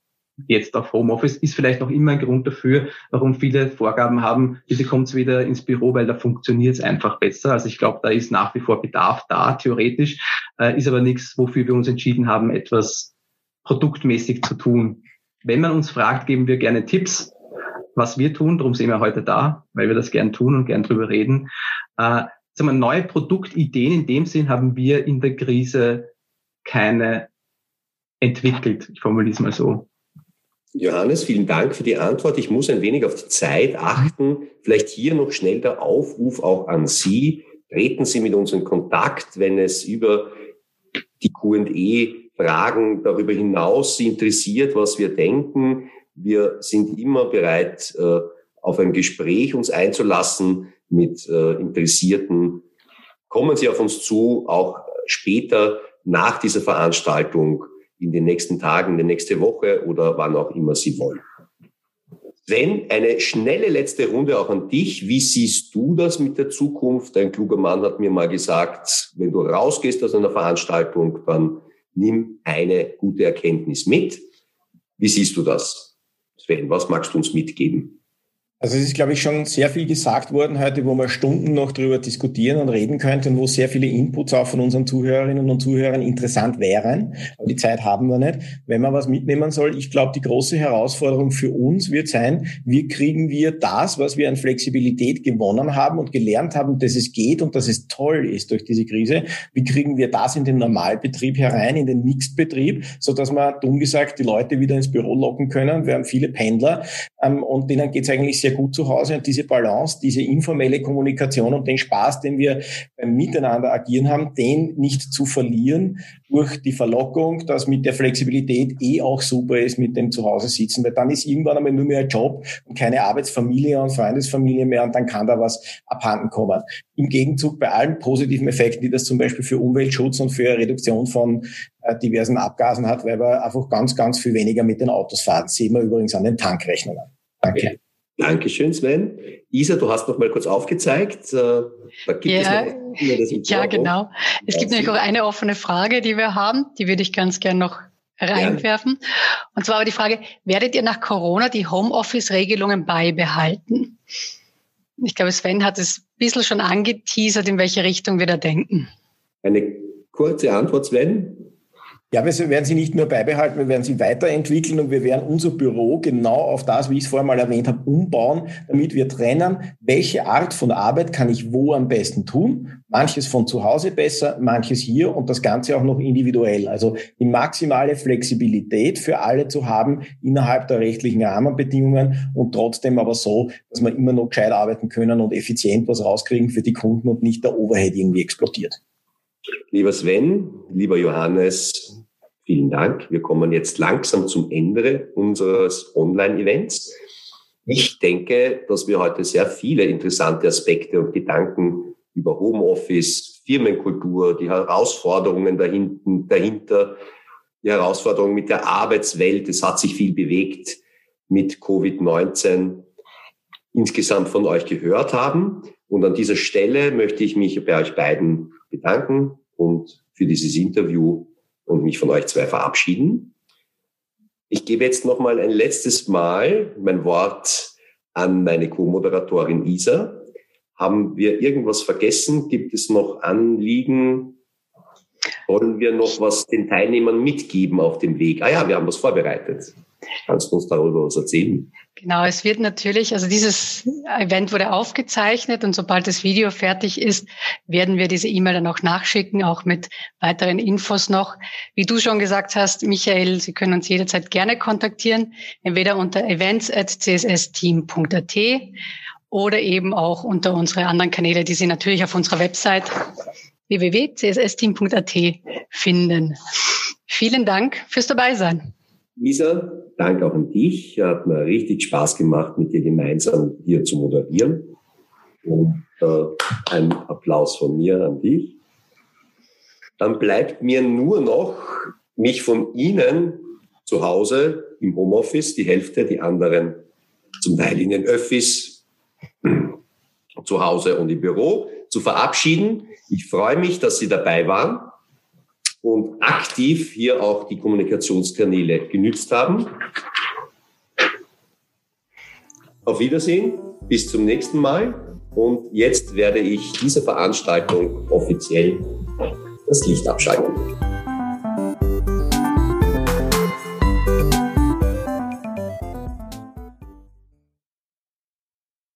jetzt auf Homeoffice ist vielleicht noch immer ein Grund dafür, warum viele Vorgaben haben, bitte kommt wieder ins Büro, weil da funktioniert es einfach besser. Also ich glaube, da ist nach wie vor Bedarf da, theoretisch, äh, ist aber nichts, wofür wir uns entschieden haben, etwas produktmäßig zu tun. Wenn man uns fragt, geben wir gerne Tipps, was wir tun, darum sind wir heute da, weil wir das gern tun und gern drüber reden. Äh, sagen wir, neue Produktideen in dem Sinn haben wir in der Krise keine entwickelt. Ich formuliere es mal so. Johannes, vielen Dank für die Antwort. Ich muss ein wenig auf die Zeit achten. Vielleicht hier noch schnell der Aufruf auch an Sie. Treten Sie mit uns in Kontakt, wenn es über die Q&E-Fragen darüber hinaus Sie interessiert, was wir denken. Wir sind immer bereit, äh, auf ein Gespräch uns einzulassen mit äh, Interessierten. Kommen Sie auf uns zu, auch später nach dieser Veranstaltung in den nächsten Tagen, in der nächste Woche oder wann auch immer Sie wollen. Sven, eine schnelle letzte Runde auch an dich. Wie siehst du das mit der Zukunft? Ein kluger Mann hat mir mal gesagt, wenn du rausgehst aus einer Veranstaltung, dann nimm eine gute Erkenntnis mit. Wie siehst du das? Sven, was magst du uns mitgeben? Also es ist, glaube ich, schon sehr viel gesagt worden heute, wo wir Stunden noch drüber diskutieren und reden könnten und wo sehr viele Inputs auch von unseren Zuhörerinnen und Zuhörern interessant wären. Aber die Zeit haben wir nicht. Wenn man was mitnehmen soll, ich glaube, die große Herausforderung für uns wird sein, wie kriegen wir das, was wir an Flexibilität gewonnen haben und gelernt haben, dass es geht und dass es toll ist durch diese Krise, wie kriegen wir das in den Normalbetrieb herein, in den Mixed-Betrieb, sodass wir, dumm gesagt, die Leute wieder ins Büro locken können. Wir haben viele Pendler ähm, und denen geht es eigentlich sehr gut zu Hause und diese Balance, diese informelle Kommunikation und den Spaß, den wir beim Miteinander agieren haben, den nicht zu verlieren durch die Verlockung, dass mit der Flexibilität eh auch super ist mit dem Zuhause sitzen, weil dann ist irgendwann einmal nur mehr ein Job und keine Arbeitsfamilie und Freundesfamilie mehr und dann kann da was abhanden kommen. Im Gegenzug bei allen positiven Effekten, die das zum Beispiel für Umweltschutz und für Reduktion von äh, diversen Abgasen hat, weil wir einfach ganz, ganz viel weniger mit den Autos fahren. Das sehen wir übrigens an den Tankrechnungen. Danke. Dankeschön, Sven. Isa, du hast noch mal kurz aufgezeigt. Äh, da gibt ja, es noch ja, genau. Es gibt nämlich auch eine offene Frage, die wir haben. Die würde ich ganz gern noch reinwerfen. Ja. Und zwar aber die Frage, werdet ihr nach Corona die Homeoffice-Regelungen beibehalten? Ich glaube, Sven hat es ein bisschen schon angeteasert, in welche Richtung wir da denken. Eine kurze Antwort, Sven. Ja, wir werden sie nicht nur beibehalten, wir werden sie weiterentwickeln und wir werden unser Büro genau auf das, wie ich es vorher mal erwähnt habe, umbauen, damit wir trennen, welche Art von Arbeit kann ich wo am besten tun. Manches von zu Hause besser, manches hier und das Ganze auch noch individuell. Also die maximale Flexibilität für alle zu haben innerhalb der rechtlichen Rahmenbedingungen und trotzdem aber so, dass wir immer noch gescheit arbeiten können und effizient was rauskriegen für die Kunden und nicht der Overhead irgendwie explodiert. Lieber Sven, lieber Johannes, Vielen Dank. Wir kommen jetzt langsam zum Ende unseres Online-Events. Ich denke, dass wir heute sehr viele interessante Aspekte und Gedanken über Homeoffice, Firmenkultur, die Herausforderungen dahinter, die Herausforderungen mit der Arbeitswelt. Es hat sich viel bewegt mit Covid-19 insgesamt von euch gehört haben. Und an dieser Stelle möchte ich mich bei euch beiden bedanken und für dieses Interview und mich von euch zwei verabschieden. Ich gebe jetzt noch mal ein letztes Mal mein Wort an meine Co-Moderatorin Isa. Haben wir irgendwas vergessen? Gibt es noch Anliegen? Wollen wir noch was den Teilnehmern mitgeben auf dem Weg? Ah ja, wir haben was vorbereitet. Kannst du uns darüber was erzählen? Genau, es wird natürlich, also dieses Event wurde aufgezeichnet und sobald das Video fertig ist, werden wir diese E-Mail dann auch nachschicken, auch mit weiteren Infos noch. Wie du schon gesagt hast, Michael, Sie können uns jederzeit gerne kontaktieren, entweder unter events.cssteam.at oder eben auch unter unsere anderen Kanäle, die Sie natürlich auf unserer Website www.cssteam.at finden. Vielen Dank fürs Dabeisein. Lisa, Dank auch an dich. Hat mir richtig Spaß gemacht, mit dir gemeinsam hier zu moderieren. Und äh, ein Applaus von mir an dich. Dann bleibt mir nur noch, mich von Ihnen zu Hause im Homeoffice, die Hälfte, die anderen zum Teil in den Öffis, zu Hause und im Büro, zu verabschieden. Ich freue mich, dass Sie dabei waren und aktiv hier auch die Kommunikationskanäle genützt haben. Auf Wiedersehen, bis zum nächsten Mal. Und jetzt werde ich diese Veranstaltung offiziell das Licht abschalten.